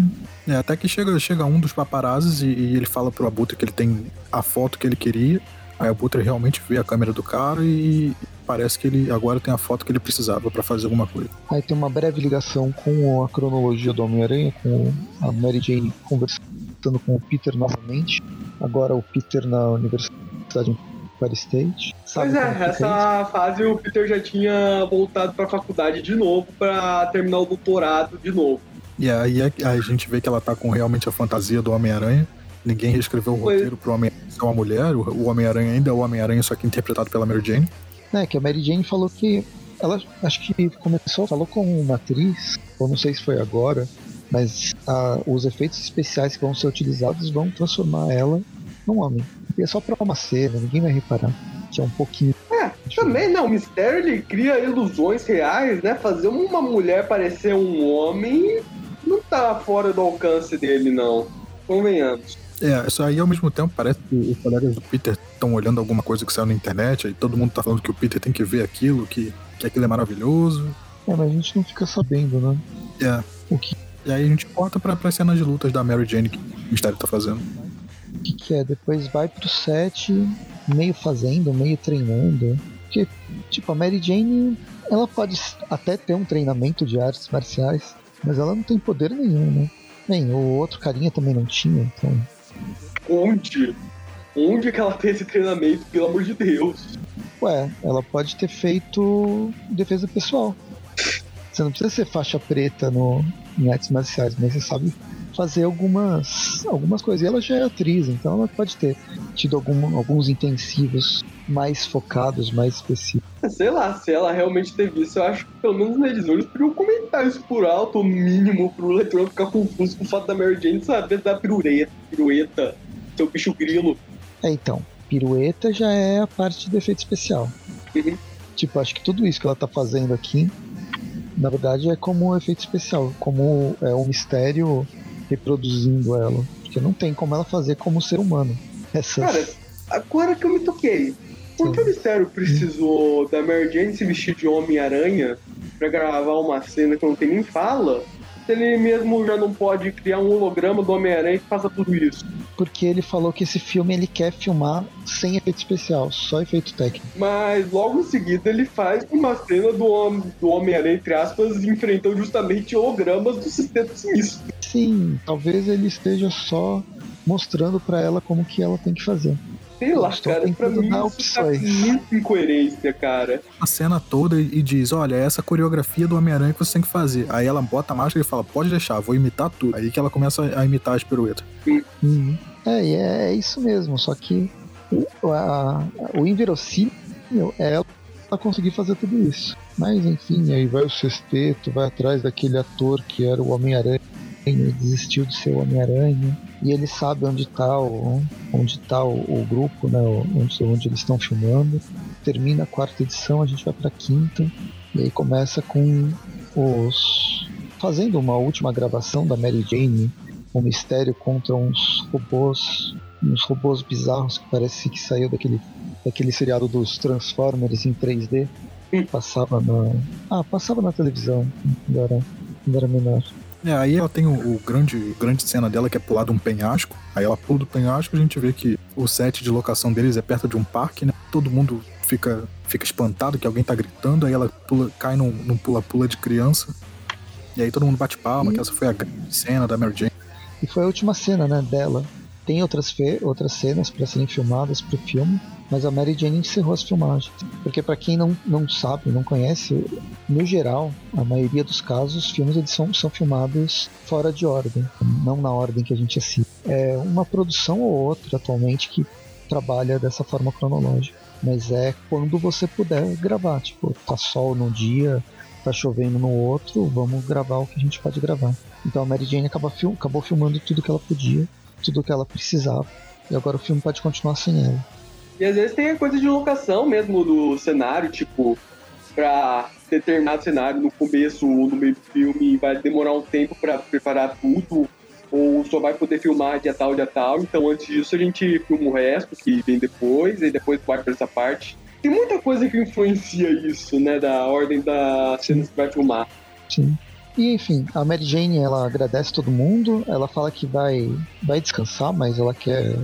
É, até que chega, chega um dos paparazzis e, e, ele fala pro abutre que ele tem a foto que ele queria. Aí o abutre realmente vê a câmera do cara e parece que ele agora tem a foto que ele precisava para fazer alguma coisa. Aí tem uma breve ligação com a cronologia do Homem-Aranha, com a Mary Jane conversando com o Peter novamente. Agora o Peter na universidade Empire State. Pois é, essa fase o Peter já tinha voltado para a faculdade de novo para terminar o doutorado de novo. E aí a gente vê que ela tá com realmente a fantasia do Homem-Aranha. Ninguém reescreveu o pois... roteiro pro Homem-Aranha ser uma mulher. O Homem-Aranha ainda é o Homem-Aranha, só que interpretado pela Mary Jane. É, que a Mary Jane falou que. Ela acho que começou, falou com uma atriz, ou não sei se foi agora, mas a, os efeitos especiais que vão ser utilizados vão transformar ela num homem. E é só pra uma cena, ninguém vai reparar. Que é um pouquinho. É, também não. O mistério ele cria ilusões reais, né? Fazer uma mulher parecer um homem não tá fora do alcance dele, não. Convenhamos. É, isso aí ao mesmo tempo parece que os colegas do Peter estão olhando alguma coisa que saiu na internet, aí todo mundo tá falando que o Peter tem que ver aquilo, que, que aquilo é maravilhoso. É, mas a gente não fica sabendo, né? É. O que... E aí a gente corta pra, pra cenas de lutas da Mary Jane que o mistério tá fazendo que, que é. Depois vai pro set, meio fazendo, meio treinando. Porque, tipo, a Mary Jane, ela pode até ter um treinamento de artes marciais, mas ela não tem poder nenhum, né? Bem, o outro carinha também não tinha, então. Onde? Onde que ela tem esse treinamento, pelo amor de Deus? Ué, ela pode ter feito defesa pessoal. Você não precisa ser faixa preta no, em artes marciais, mas você sabe fazer algumas, algumas coisas. E ela já é atriz, então ela pode ter tido algum, alguns intensivos mais focados, mais específicos. Sei lá, se ela realmente teve isso, eu acho que pelo menos na edição eles podiam comentar isso por alto, mínimo, pro leitor ficar confuso com o fato da Mary Jane saber da pirueta, pirueta, seu bicho grilo. É, então, pirueta já é a parte do efeito especial. Uhum. Tipo, acho que tudo isso que ela tá fazendo aqui, na verdade, é como um efeito especial, como é um mistério reproduzindo ela. Porque não tem como ela fazer como ser humano. Essas... Cara, agora que eu me toquei, por que o Mistério precisou da Mary Jane se vestir de Homem-Aranha pra gravar uma cena que não tem nem fala? Se ele mesmo já não pode criar um holograma do Homem-Aranha que faça tudo isso? Porque ele falou que esse filme ele quer filmar sem efeito especial, só efeito técnico. Mas logo em seguida ele faz uma cena do, do Homem-Aranha, entre aspas, enfrentando justamente hologramas do sistema sinistro. Sim, talvez ele esteja só mostrando para ela como que ela tem que fazer. Sei lá, cara, pra mim isso tá muito incoerência, cara. A cena toda e diz, olha, essa coreografia do Homem-Aranha que você tem que fazer. Aí ela bota a máscara e fala, pode deixar, vou imitar tudo. Aí que ela começa a imitar as piruetas. Uhum. É, e é, é, isso mesmo, só que o, a, o inverossímil é ela conseguir fazer tudo isso. Mas enfim, aí vai o sexteto, vai atrás daquele ator que era o Homem-Aranha ele desistiu de ser o Homem-Aranha e ele sabe onde está o, onde tá o, o grupo, né, onde, onde eles estão filmando. Termina a quarta edição, a gente vai para a quinta e aí começa com os fazendo uma última gravação da Mary Jane, um mistério contra uns robôs, uns robôs bizarros que parece que saiu daquele daquele seriado dos Transformers em 3D. Passava na, ah, passava na televisão, quando era, quando era menor. É, aí ela tem o, o, grande, grande cena dela que é pular de um penhasco. Aí ela pula do penhasco a gente vê que o set de locação deles é perto de um parque, né? Todo mundo fica, fica espantado que alguém tá gritando, aí ela pula, cai num, num pula-pula de criança. E aí todo mundo bate palma, e... que essa foi a grande cena da Mary Jane. E foi a última cena, né, dela. Tem outras, outras cenas para serem filmadas pro filme, mas a Mary Jane encerrou as filmagens. Porque para quem não, não sabe, não conhece, no geral, a maioria dos casos, os filmes eles são, são filmados fora de ordem, não na ordem que a gente assiste. É uma produção ou outra atualmente que trabalha dessa forma cronológica. Mas é quando você puder gravar. Tipo, tá sol num dia, tá chovendo no outro, vamos gravar o que a gente pode gravar. Então a Mary Jane acaba acabou filmando tudo que ela podia, tudo que ela precisava. E agora o filme pode continuar sem ela. E às vezes tem a coisa de locação mesmo do cenário, tipo, pra determinado cenário no começo ou no meio do filme vai demorar um tempo para preparar tudo, ou só vai poder filmar dia tal, dia tal. Então antes disso a gente filma o resto, que vem depois, e depois vai para essa parte. Tem muita coisa que influencia isso, né, da ordem das cenas que vai filmar. Sim. E enfim, a Mary Jane ela agradece todo mundo, ela fala que vai, vai descansar, mas ela quer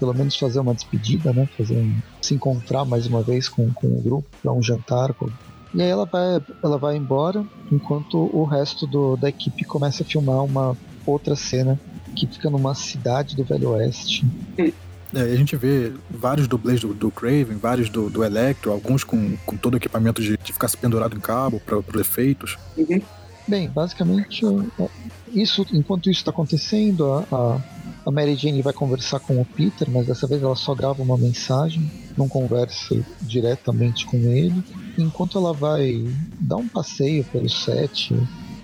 pelo menos fazer uma despedida, né? Fazer um, se encontrar mais uma vez com, com o grupo para um jantar. Com... E aí ela vai, ela vai embora, enquanto o resto do, da equipe começa a filmar uma outra cena que fica numa cidade do Velho Oeste. É, a gente vê vários dublês do, do Craven, vários do, do Electro, alguns com, com todo o equipamento de, de ficar se pendurado em cabo para os efeitos. Uhum. Bem, basicamente, isso, enquanto isso está acontecendo, a, a a Mary Jane vai conversar com o Peter, mas dessa vez ela só grava uma mensagem, não conversa diretamente com ele. Enquanto ela vai dar um passeio pelo set,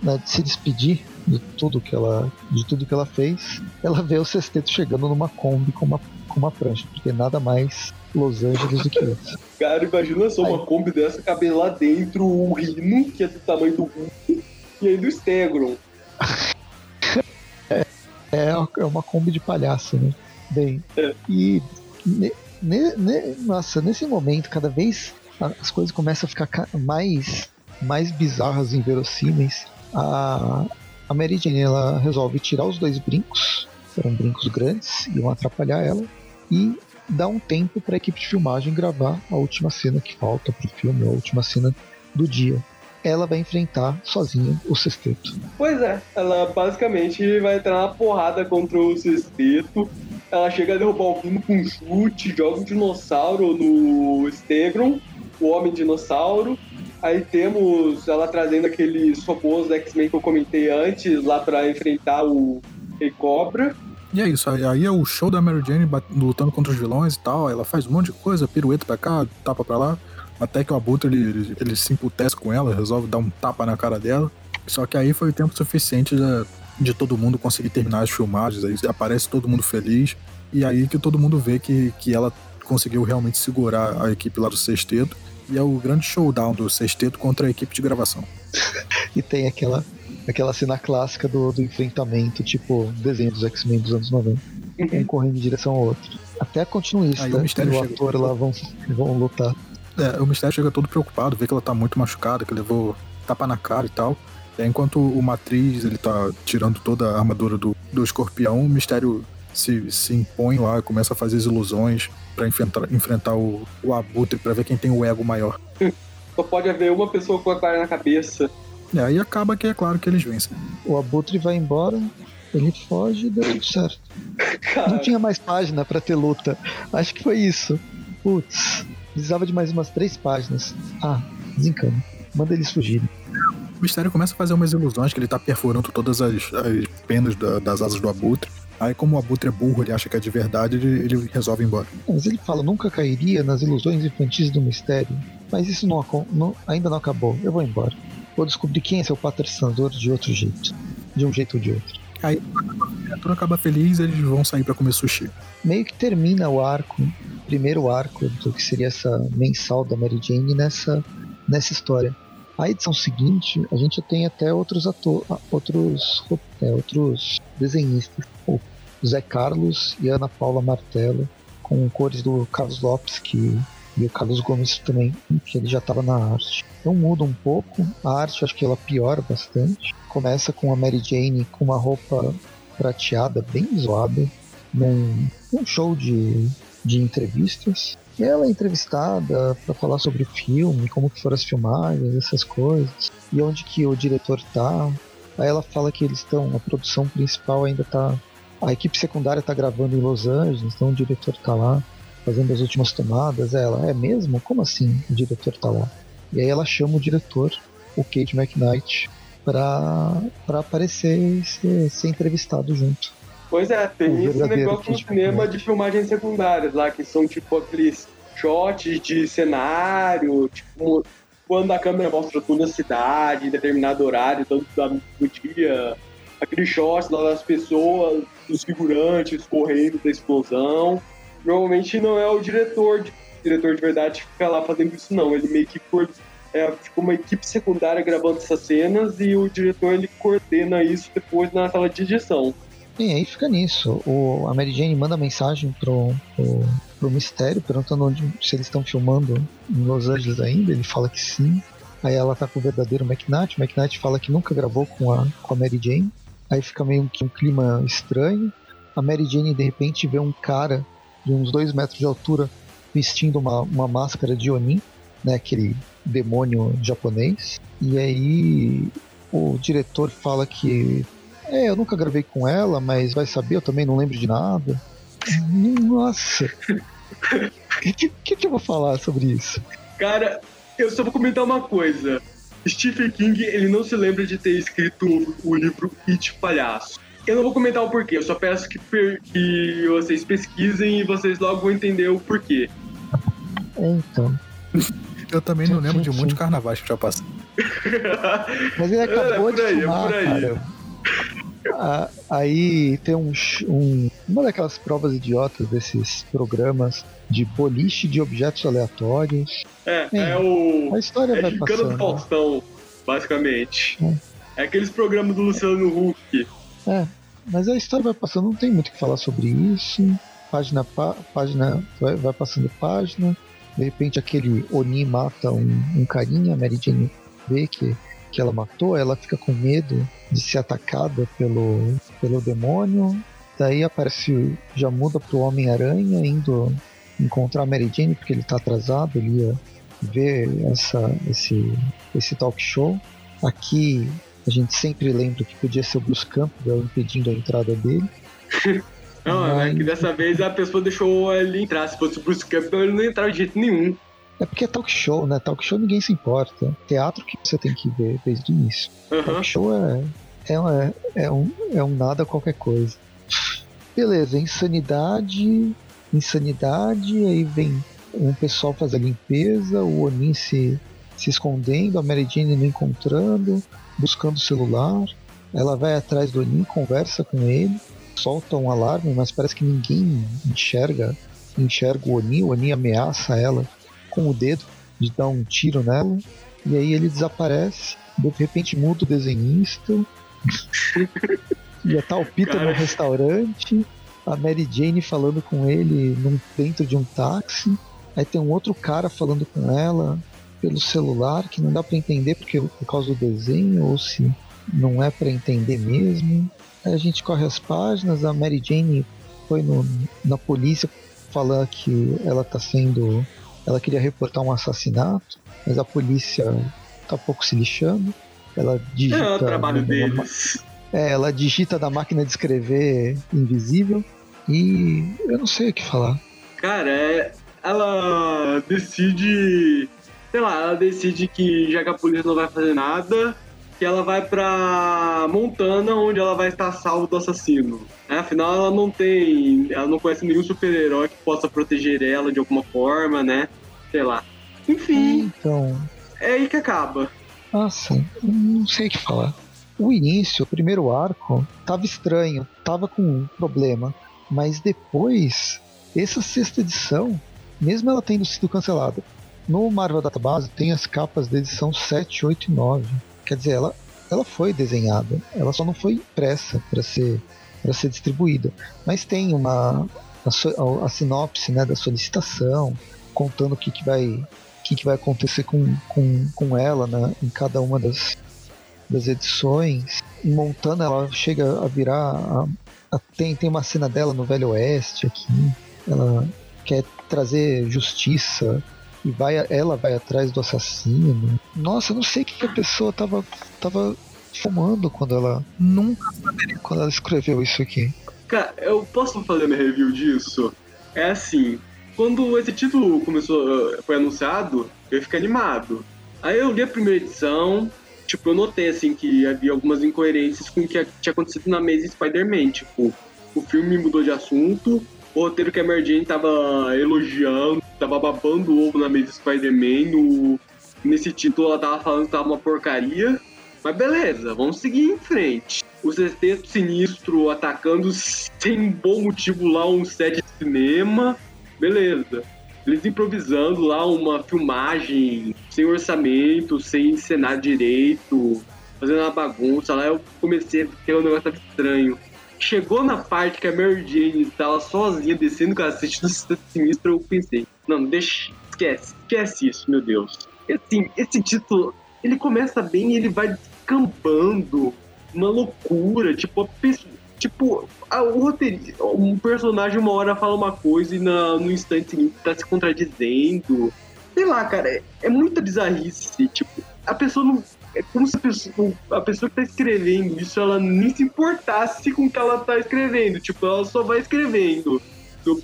né, se despedir de tudo que ela, de tudo que ela fez, ela vê o sexteto chegando numa Kombi com uma, com uma prancha, porque nada mais Los Angeles do que isso. Cara, imagina só uma Kombi dessa caber lá dentro o Rino, que é do tamanho do Hulk, e aí do Stegron. É, é uma Kombi de palhaço, né? Bem, é. e ne, ne, nossa, nesse momento, cada vez as coisas começam a ficar mais, mais bizarras e inverossímeis. A, a Mary Jane ela resolve tirar os dois brincos, eram brincos grandes, iam atrapalhar ela, e dá um tempo para a equipe de filmagem gravar a última cena que falta pro filme, a última cena do dia ela vai enfrentar sozinha o sexteto. Pois é, ela basicamente vai entrar na porrada contra o sexteto. Ela chega a derrubar o Bruno com um chute, joga um dinossauro no Stegron, o Homem Dinossauro. Aí temos ela trazendo aqueles robôs da X-Men que eu comentei antes, lá para enfrentar o Rei Cobra. E é isso, aí é o show da Mary Jane lutando contra os vilões e tal. Ela faz um monte de coisa, pirueta pra cá, tapa pra lá. Até que o Abutre ele, ele, ele se emputece com ela, resolve dar um tapa na cara dela. Só que aí foi o tempo suficiente de, de todo mundo conseguir terminar as filmagens. Aí aparece todo mundo feliz. E aí que todo mundo vê que, que ela conseguiu realmente segurar a equipe lá do sexteto. E é o grande showdown do sexteto contra a equipe de gravação. e tem aquela, aquela cena clássica do, do enfrentamento, tipo desenho dos X-Men dos anos 90. Um correndo em direção ao outro. Até a continuista aí, o, e o ator lá vão, vão lutar. É, o Mistério chega todo preocupado, vê que ela tá muito machucada, que levou tapa na cara e tal. E aí, enquanto o Matriz ele tá tirando toda a armadura do, do escorpião, o Mistério se, se impõe lá, começa a fazer as ilusões para enfrentar, enfrentar o, o Abutre, para ver quem tem o ego maior. Só pode haver uma pessoa com a cara na cabeça. E aí acaba que é claro que eles vencem. O Abutre vai embora, ele foge e deu tudo certo. Cara. Não tinha mais página para ter luta. Acho que foi isso. Putz. Precisava de mais umas três páginas. Ah, desencana. Manda eles fugirem. O mistério começa a fazer umas ilusões que ele tá perfurando todas as, as penas da, das asas do abutre. Aí, como o abutre é burro, ele acha que é de verdade, ele, ele resolve ir embora. Mas ele fala: nunca cairia nas ilusões infantis do mistério. Mas isso não, não, ainda não acabou. Eu vou embora. Vou descobrir quem é seu patrocinador de outro jeito. De um jeito ou de outro. Aí, tudo acaba feliz eles vão sair para comer sushi. Meio que termina o arco primeiro arco do que seria essa mensal da Mary Jane nessa, nessa história. A edição seguinte, a gente tem até outros atores, outros, é, outros desenhistas, o Zé Carlos e Ana Paula Martelo, com cores do Carlos Lopes que, e o Carlos Gomes também, que ele já estava na arte. Então muda um pouco, a arte acho que ela piora bastante. Começa com a Mary Jane com uma roupa prateada, bem zoada, num, num show de de entrevistas. E ela é entrevistada para falar sobre o filme, como que foram as filmagens, essas coisas, e onde que o diretor tá. Aí ela fala que eles estão, a produção principal ainda tá, a equipe secundária tá gravando em Los Angeles, então o diretor tá lá. fazendo as últimas tomadas. Ela, é mesmo? Como assim o diretor tá lá? E aí ela chama o diretor, o Kate McKnight, pra aparecer e ser, ser entrevistado junto. Pois é, tem esse negócio no cinema de filmagens secundárias lá, que são tipo aqueles shots de cenário, tipo, quando a câmera mostra toda a cidade, em determinado horário, tanto da- do dia, aqueles shots lá das pessoas, dos figurantes correndo da explosão. Normalmente não é o diretor, de- o diretor de verdade que fica lá fazendo isso não, ele meio que cor- é tipo uma equipe secundária gravando essas cenas e o diretor ele coordena isso depois na sala de edição. E aí fica nisso. O, a Mary Jane manda mensagem pro, pro, pro Mistério, perguntando onde, se eles estão filmando em Los Angeles ainda. Ele fala que sim. Aí ela tá com o verdadeiro McKnight. O McKnight fala que nunca gravou com a, com a Mary Jane. Aí fica meio que um clima estranho. A Mary Jane de repente vê um cara de uns dois metros de altura vestindo uma, uma máscara de Oni, né, aquele demônio japonês. E aí o diretor fala que é, eu nunca gravei com ela, mas vai saber, eu também não lembro de nada. Nossa! O que, que, que eu vou falar sobre isso? Cara, eu só vou comentar uma coisa. Stephen King, ele não se lembra de ter escrito o livro It Palhaço. Eu não vou comentar o porquê, eu só peço que, per- que vocês pesquisem e vocês logo vão entender o porquê. É, então. Eu também não lembro de muitos carnavais que já passei. Mas ele acabou É, por aí, de é filmar, por aí. cara. Ah, aí tem um, um- uma daquelas provas idiotas desses programas de boliche de objetos aleatórios. É, É, é o. A história É vai Gincana do passando. Faustão, basicamente. Hum. É aqueles programas do Luciano Huck. É, mas a história vai passando, não tem muito o que falar sobre isso. Página, pá- página vai, vai passando página. De repente aquele Oni mata um, um carinha, a Mary Jane vê que, que ela matou, ela fica com medo de ser atacada pelo, pelo demônio. Daí aparece, já muda pro Homem-Aranha indo encontrar a Mary Jane porque ele tá atrasado, ele ia ver essa, esse, esse talk show. Aqui a gente sempre lembra que podia ser o Bruce Campbell impedindo a entrada dele. Não, é Ai. que dessa vez a pessoa deixou ele entrar. Se fosse o Bruce Campbell, ele não ia entrar de jeito nenhum. É porque é talk show, né? Talk show ninguém se importa. Teatro que você tem que ver desde o início. Aham. Talk show é, é, é, um, é um nada qualquer coisa. Beleza, insanidade, insanidade, aí vem um pessoal fazer a limpeza, o Oni se, se escondendo, a Mary Jane não encontrando, buscando o celular. Ela vai atrás do Oni, conversa com ele, solta um alarme, mas parece que ninguém enxerga enxerga o Oni, o Oni ameaça ela com o dedo de dar um tiro nela, e aí ele desaparece, de repente muda o desenhista, já tá o Peter Cara. no restaurante, a Mary Jane falando com ele num- dentro de um táxi, aí tem um outro cara falando com ela pelo celular, que não dá pra entender porque por causa do desenho, ou se não é pra entender mesmo. Aí a gente corre as páginas, a Mary Jane foi no- na polícia falar que ela tá sendo. Ela queria reportar um assassinato, mas a polícia tá pouco se lixando. Ela digita. É o trabalho deles. é, ela digita da máquina de escrever invisível. E eu não sei o que falar. Cara, é- ela decide. Sei lá, ela decide que já que a polícia não vai fazer nada, que ela vai pra Montana, onde ela vai estar salvo do assassino. É, afinal, ela não tem. Ela não conhece nenhum super-herói que possa proteger ela de alguma forma, né? Sei lá. Enfim, Então, é aí que acaba. nossa, não sei o que falar. O início, o primeiro arco, tava estranho, tava com um problema. Mas depois, essa sexta edição, mesmo ela tendo sido cancelada, no Marvel Database tem as capas da edição 7, 8 e 9. Quer dizer, ela, ela foi desenhada, ela só não foi impressa para ser, pra ser distribuída. Mas tem uma a, a- sinopse né, da solicitação, contando o que, que vai que, que vai acontecer com, com, com ela né, em cada uma das, das edições. Em Montana ela chega a virar. a- a- tem, tem uma cena dela no Velho Oeste aqui. Ela quer trazer justiça e vai, ela vai atrás do assassino. Nossa, eu não sei o que, a pessoa tava, tava fumando quando ela, Nunca. quando ela escreveu isso aqui. Cara, eu posso fazer minha review disso? É assim, quando esse título começou, foi anunciado, eu fiquei animado. Aí eu li a primeira edição, tipo, eu notei assim que havia algumas incoerências com o que tinha acontecido na mesa Spider-Man. Tipo, o filme mudou de assunto, o roteiro que a Mary Jane tava elogiando, tava babando ovo na mesa Spider-Man, no, nesse título ela tava falando que tava uma porcaria. Mas beleza, vamos seguir em frente. O sexteto sinistro atacando sem bom motivo lá um set de cinema. Beleza. Eles improvisando lá uma filmagem sem orçamento, sem encenar direito, fazendo uma bagunça. Lá eu comecei a ter um negócio estranho. Chegou na parte que a Mary Jane estava sozinha descendo o cacete do Sinistro, eu pensei, não, deixa, esquece, esquece isso, meu Deus. E, assim, esse título, ele começa bem e ele vai descambando, uma loucura, tipo, a tipo, a, o roteirista, um personagem uma hora fala uma coisa e na, no instante seguinte tá se contradizendo. Sei lá, cara, é, é muita bizarrice, tipo, a pessoa não. É como se a pessoa, a pessoa que tá escrevendo isso, ela nem se importasse com o que ela tá escrevendo. Tipo, ela só vai escrevendo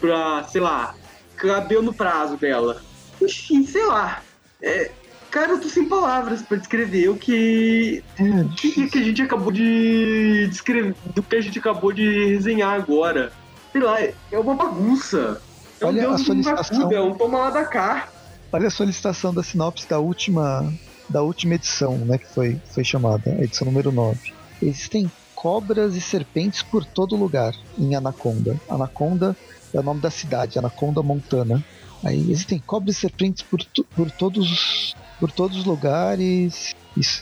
pra, sei lá, caber no prazo dela. Enfim, sei lá. É, Cara, eu tô sem palavras pra descrever o que. O que, que a gente acabou de descrever. Do que a gente acabou de resenhar agora. Sei lá, é uma bagunça. É um Olha Deus a solicitação. É um toma lá da cá. Olha a solicitação da sinopse da última, da última edição, né, que foi, foi chamada, edição número 9. Existem cobras e serpentes por todo lugar em Anaconda. Anaconda é o nome da cidade, Anaconda Montana. Aí existem cobras e serpentes por, por, todos, por todos os lugares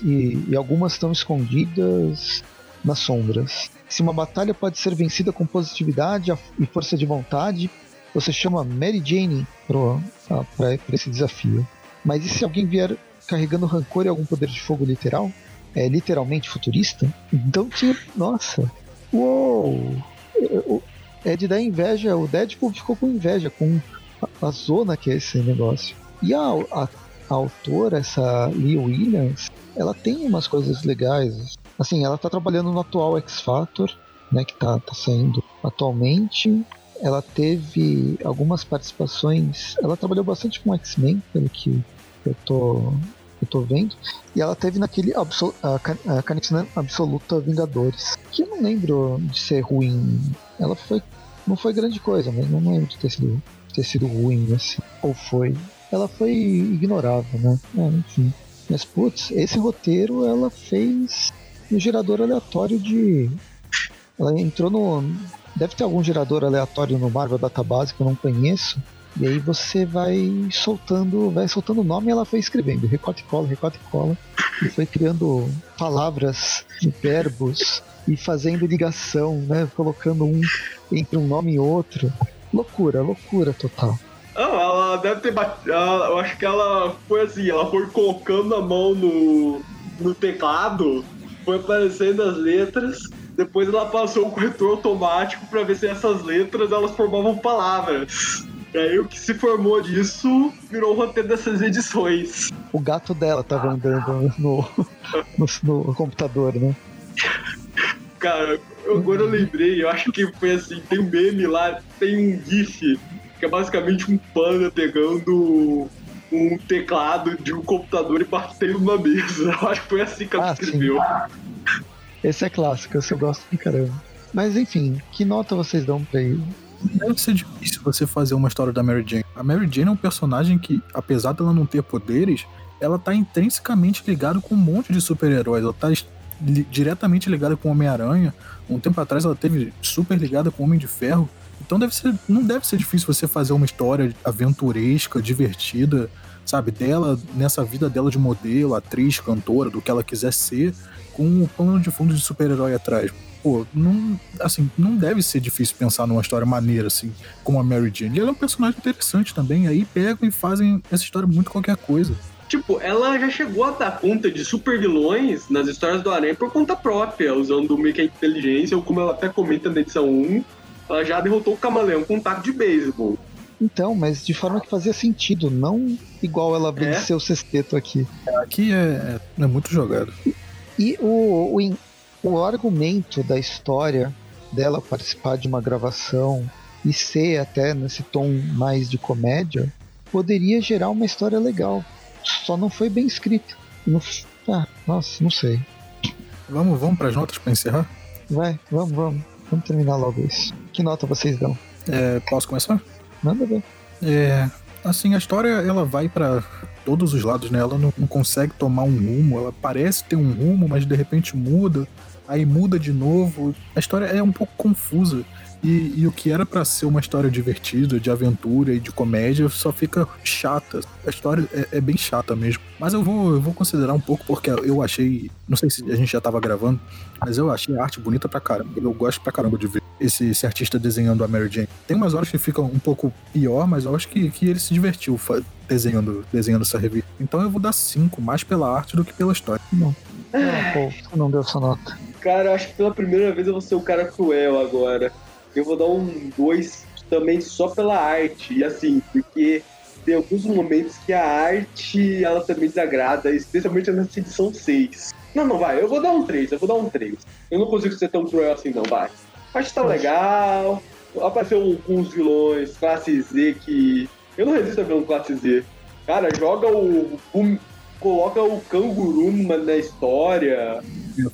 e- e algumas estão escondidas nas sombras. Se uma batalha pode ser vencida com positividade e força de vontade, você chama Mary Jane para esse desafio. Mas e se alguém vier carregando rancor e algum poder de fogo literal? É literalmente futurista? Então tinha. Nossa! Uou! É de dar inveja. O Deadpool ficou com inveja com a, a zona que é esse negócio. E a, a, a autora, essa Lee Williams, ela tem umas coisas legais. Assim, ela tá trabalhando no atual X Factor, né, que tá, tá saindo atualmente. Ela teve algumas participações. Ela trabalhou bastante com X-Men, pelo que eu tô, eu tô vendo. E ela teve naquele Absol a, Ca- a Absoluta Vingadores. Que eu não lembro de ser ruim. Ela foi. Não foi grande coisa, mas não lembro de ter sido, ter sido ruim, assim. Ou foi. Ela foi ignorável, né? É, enfim. Mas, putz, esse roteiro ela fez no gerador aleatório de. Ela entrou no. Deve ter algum gerador aleatório no Marvel Database que eu não conheço. E aí você vai soltando, vai soltando o nome e ela foi escrevendo, recorte e cola, recorte e cola. E foi criando palavras, verbos e fazendo ligação, né? Colocando um entre um nome e outro. Loucura, loucura total. Não, ela deve ter batido. Eu acho que ela foi assim, ela foi colocando a mão no, no teclado, foi aparecendo as letras, depois ela passou o corretor automático pra ver se essas letras elas formavam palavras. E aí o que se formou disso virou o roteiro dessas edições. O gato dela tava andando no, no, no computador, né? Cara, agora eu lembrei, eu acho que foi assim, tem um meme lá, tem um GIF, que é basicamente um panda pegando um teclado de um computador e batendo na mesa. Eu acho que foi assim que ela Ah, sim. escreveu. Esse é clássico, esse eu gosto pra caramba. Mas enfim, que nota vocês dão pra ele? Deve ser difícil você fazer uma história da Mary Jane. A Mary Jane é um personagem que, apesar dela não ter poderes, ela tá intrinsecamente ligada com um monte de super-heróis. Ela tá li- diretamente ligada com o Homem-Aranha. Um tempo atrás ela teve super ligada com o Homem de Ferro. Então deve ser, não deve ser difícil você fazer uma história aventuresca, divertida, sabe, dela, nessa vida dela de modelo, atriz, cantora, do que ela quiser ser, com um plano de fundo de super-herói atrás. Pô, não, assim, não deve ser difícil pensar numa história maneira, assim, como a Mary Jane. E ela é um personagem interessante também, aí pegam e fazem essa história muito qualquer coisa. Tipo, ela já chegou a dar conta de super vilões nas histórias do Aranha por conta própria, usando meio que a inteligência, ou como ela até comenta na edição 1, ela já derrotou o camaleão com um taco de beisebol. Então, mas de forma que fazia sentido, não igual ela venceu o sexteto aqui. Aqui é, é muito jogado. E o, o, o argumento da história dela participar de uma gravação e ser até nesse tom mais de comédia, poderia gerar uma história legal. Só não foi bem escrita. Não, ah, nossa, não sei. Vamos, vamos para as notas para encerrar? Vai, vamos, vamos. Vamos terminar logo isso. Que nota vocês dão? É, posso começar? Manda ver. É, assim, a história ela vai para todos os lados, né? Ela não, não, consegue tomar um rumo, ela parece ter um rumo, mas de repente muda, aí muda de novo. A história é um pouco confusa. E, e o que era para ser uma história divertida, de aventura e de comédia, só fica chata. A história é, é, bem chata mesmo. Mas eu vou, eu vou considerar um pouco, porque eu achei. Não sei se a gente já tava gravando, mas eu achei a arte bonita pra caramba. Eu gosto pra caramba de ver esse, esse artista desenhando a Mary Jane. Tem umas horas que ficam um pouco pior, mas eu acho que, que ele se divertiu desenhando, desenhando essa revista. Então eu vou dar 5, mais pela arte do que pela história. Não. Ah, pô, não deu essa nota. Cara, acho que pela primeira vez eu vou ser o cara cruel agora. Eu vou dar um 2 também só pela arte. E assim, porque tem alguns momentos que a arte ela também desagrada, especialmente nessa edição 6. Não, não vai, eu vou dar um 3, eu vou dar um 3. Eu não consigo ser tão cruel assim, não, vai. A arte tá legal, apareceu alguns vilões, classe Z que. Eu não resisto a ver um classe Z. Cara, joga o. o coloca o canguru na história.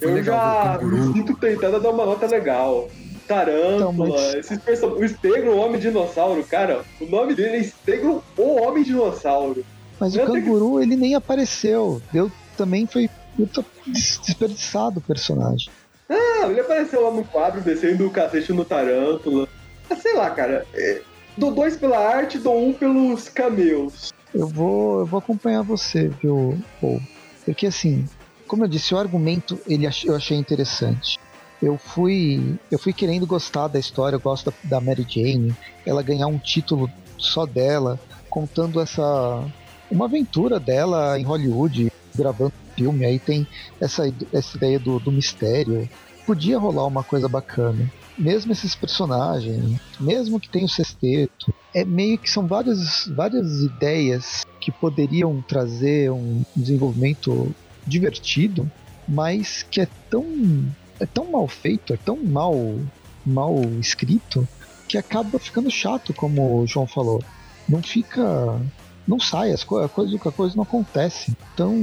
Eu já me sinto tentando dar uma nota legal. Tarântula, então, esses personagens. O Stegron, o Homem Dinossauro, cara, o nome dele é Stegron, o Homem Dinossauro. Mas o canguru, que... ele nem apareceu. Deu, também foi desperdiçado o personagem. Ah, ele apareceu lá no quadro, descendo o cacete no Tarântula. Ah, sei lá, cara. É, dou dois pela arte, dou um pelos cameos. Eu vou, eu vou acompanhar você, viu, Paul? Porque assim, como eu disse, o argumento ele eu achei interessante eu fui eu fui querendo gostar da história, eu gosto da, da Mary Jane, ela ganhar um título só dela, contando essa uma aventura dela em Hollywood, gravando filme, aí tem essa, essa ideia do, do mistério. Podia rolar uma coisa bacana. Mesmo esses personagens, mesmo que tenha o sexteto, é meio que são várias, várias ideias que poderiam trazer um desenvolvimento divertido, mas que é tão é tão mal feito, é tão mal, mal escrito, que acaba ficando chato, como o João falou. Não fica. Não sai, as co a coisa, a coisa não acontece. Então.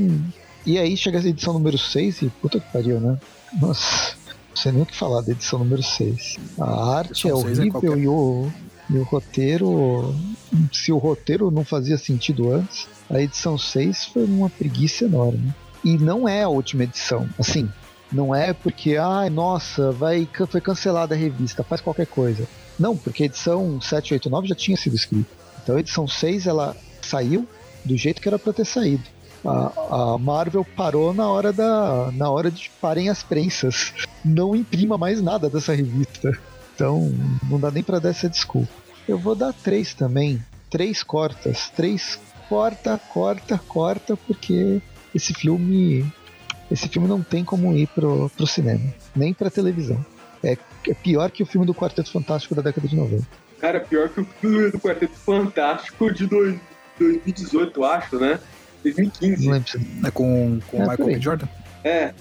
E aí chega a edição número 6 e puta que pariu, né? Nossa, não sei nem o que falar da edição número 6. A arte é, é horrível é e, o, e o roteiro. Se o roteiro não fazia sentido antes, a edição 6 foi uma preguiça enorme. E não é a última edição. Assim, não é porque, ai, ah, nossa, vai, foi cancelada a revista, faz qualquer coisa. Não, porque a edição 789 já tinha sido escrita. Então a edição 6 ela saiu do jeito que era para ter saído. A, a, Marvel parou na hora da na hora de parem as prensas. Não imprima mais nada dessa revista. Então não dá nem para dar essa desculpa. Eu vou dar três também. Três cortas. Três corta, corta, corta, porque esse filme esse filme não tem como ir pro, pro cinema, nem pra televisão. É, é pior que o filme do Quarteto Fantástico da década de 90. Cara, pior que o filme do Quarteto Fantástico de dois, 2018, acho, né? 2015. Não lembro. É com, com é, Michael B. Jordan? É.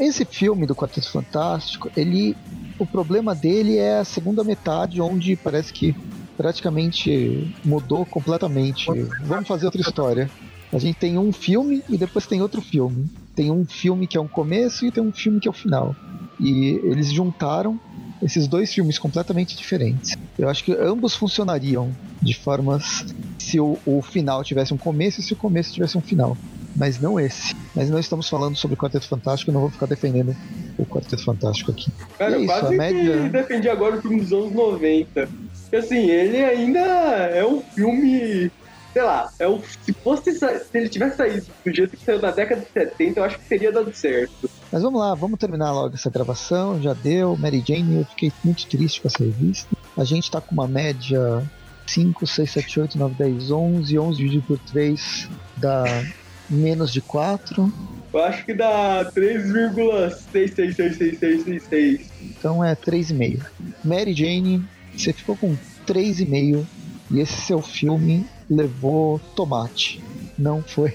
Esse filme do Quarteto Fantástico, ele. O problema dele é a segunda metade, onde parece que praticamente mudou completamente. Vamos fazer outra história. A gente tem um filme e depois tem outro filme tem um filme que é um começo e tem um filme que é o final. E eles juntaram esses dois filmes completamente diferentes. Eu acho que ambos funcionariam de formas se o, o final tivesse um começo e se o começo tivesse um final. Mas não esse. Mas não estamos falando sobre o Quarteto Fantástico, não vou ficar defendendo o Quarteto Fantástico aqui. Cara, é isso, quase a média... que defendi agora o filme dos anos 90. Porque assim, ele ainda é um filme sei lá, é um, se fosse se ele tivesse saído do jeito que saiu na década de 70, eu acho que teria dado certo. Mas vamos lá, vamos terminar logo essa gravação. Já deu, Mary Jane, eu fiquei muito triste com essa revista. A gente tá com uma média 5, 6, 7, 8, 9, 10, 11. 11 dividido por 3 dá menos de 4. Eu acho que dá 3,6666666. Então é 3,5. Mary Jane, você ficou com 3,5 e esse seu filme levou tomate. Não foi.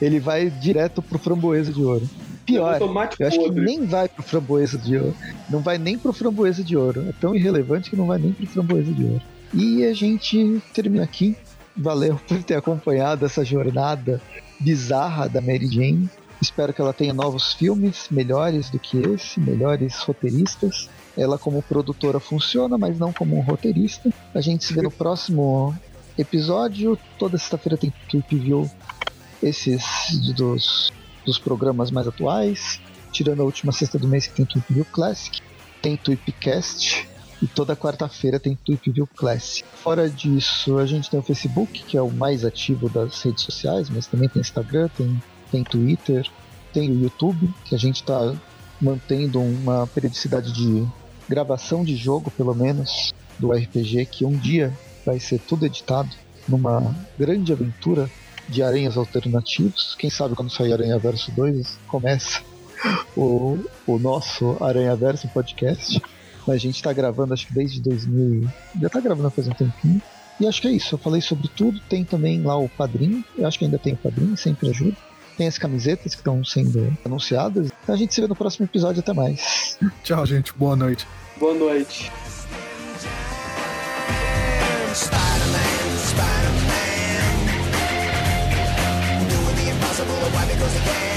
Ele vai direto pro framboesa de ouro. Pior, eu acho que podre. nem vai pro framboesa de ouro. Não vai nem pro framboesa de ouro. É tão irrelevante que não vai nem pro framboesa de ouro. E a gente termina aqui. Valeu por ter acompanhado essa jornada bizarra da Mary Jane. Espero que ela tenha novos filmes melhores do que esse, melhores roteiristas. Ela como produtora funciona, mas não como um roteirista. A gente se vê no próximo episódio. Toda sexta-feira tem Tweep View esses dos, dos programas mais atuais. Tirando a última sexta do mês que tem Tweep View Classic. Tem Tweepcast. E toda quarta-feira tem Tweep View Classic. Fora disso, a gente tem o Facebook, que é o mais ativo das redes sociais, mas também tem Instagram, tem, tem Twitter, tem o YouTube, que a gente está mantendo uma periodicidade de gravação de jogo, pelo menos, do RPG, que um dia vai ser tudo editado numa grande aventura de aranhas alternativos. Quem sabe quando sair Aranha Verso 2 começa o, o nosso Aranha Verso podcast. Mas a gente tá gravando acho que desde 2000. Já tá gravando faz um tempinho. E acho que é isso. Eu falei sobre tudo. Tem também lá o padrinho. Eu acho que ainda tem o padrinho, sempre ajuda. Tem as camisetas que estão sendo anunciadas. Então a gente se vê no próximo episódio. Até mais. Tchau, gente. Boa noite. Boa noite. Spider-Man, Spider-Man, doing the impossible. Why? Because he can.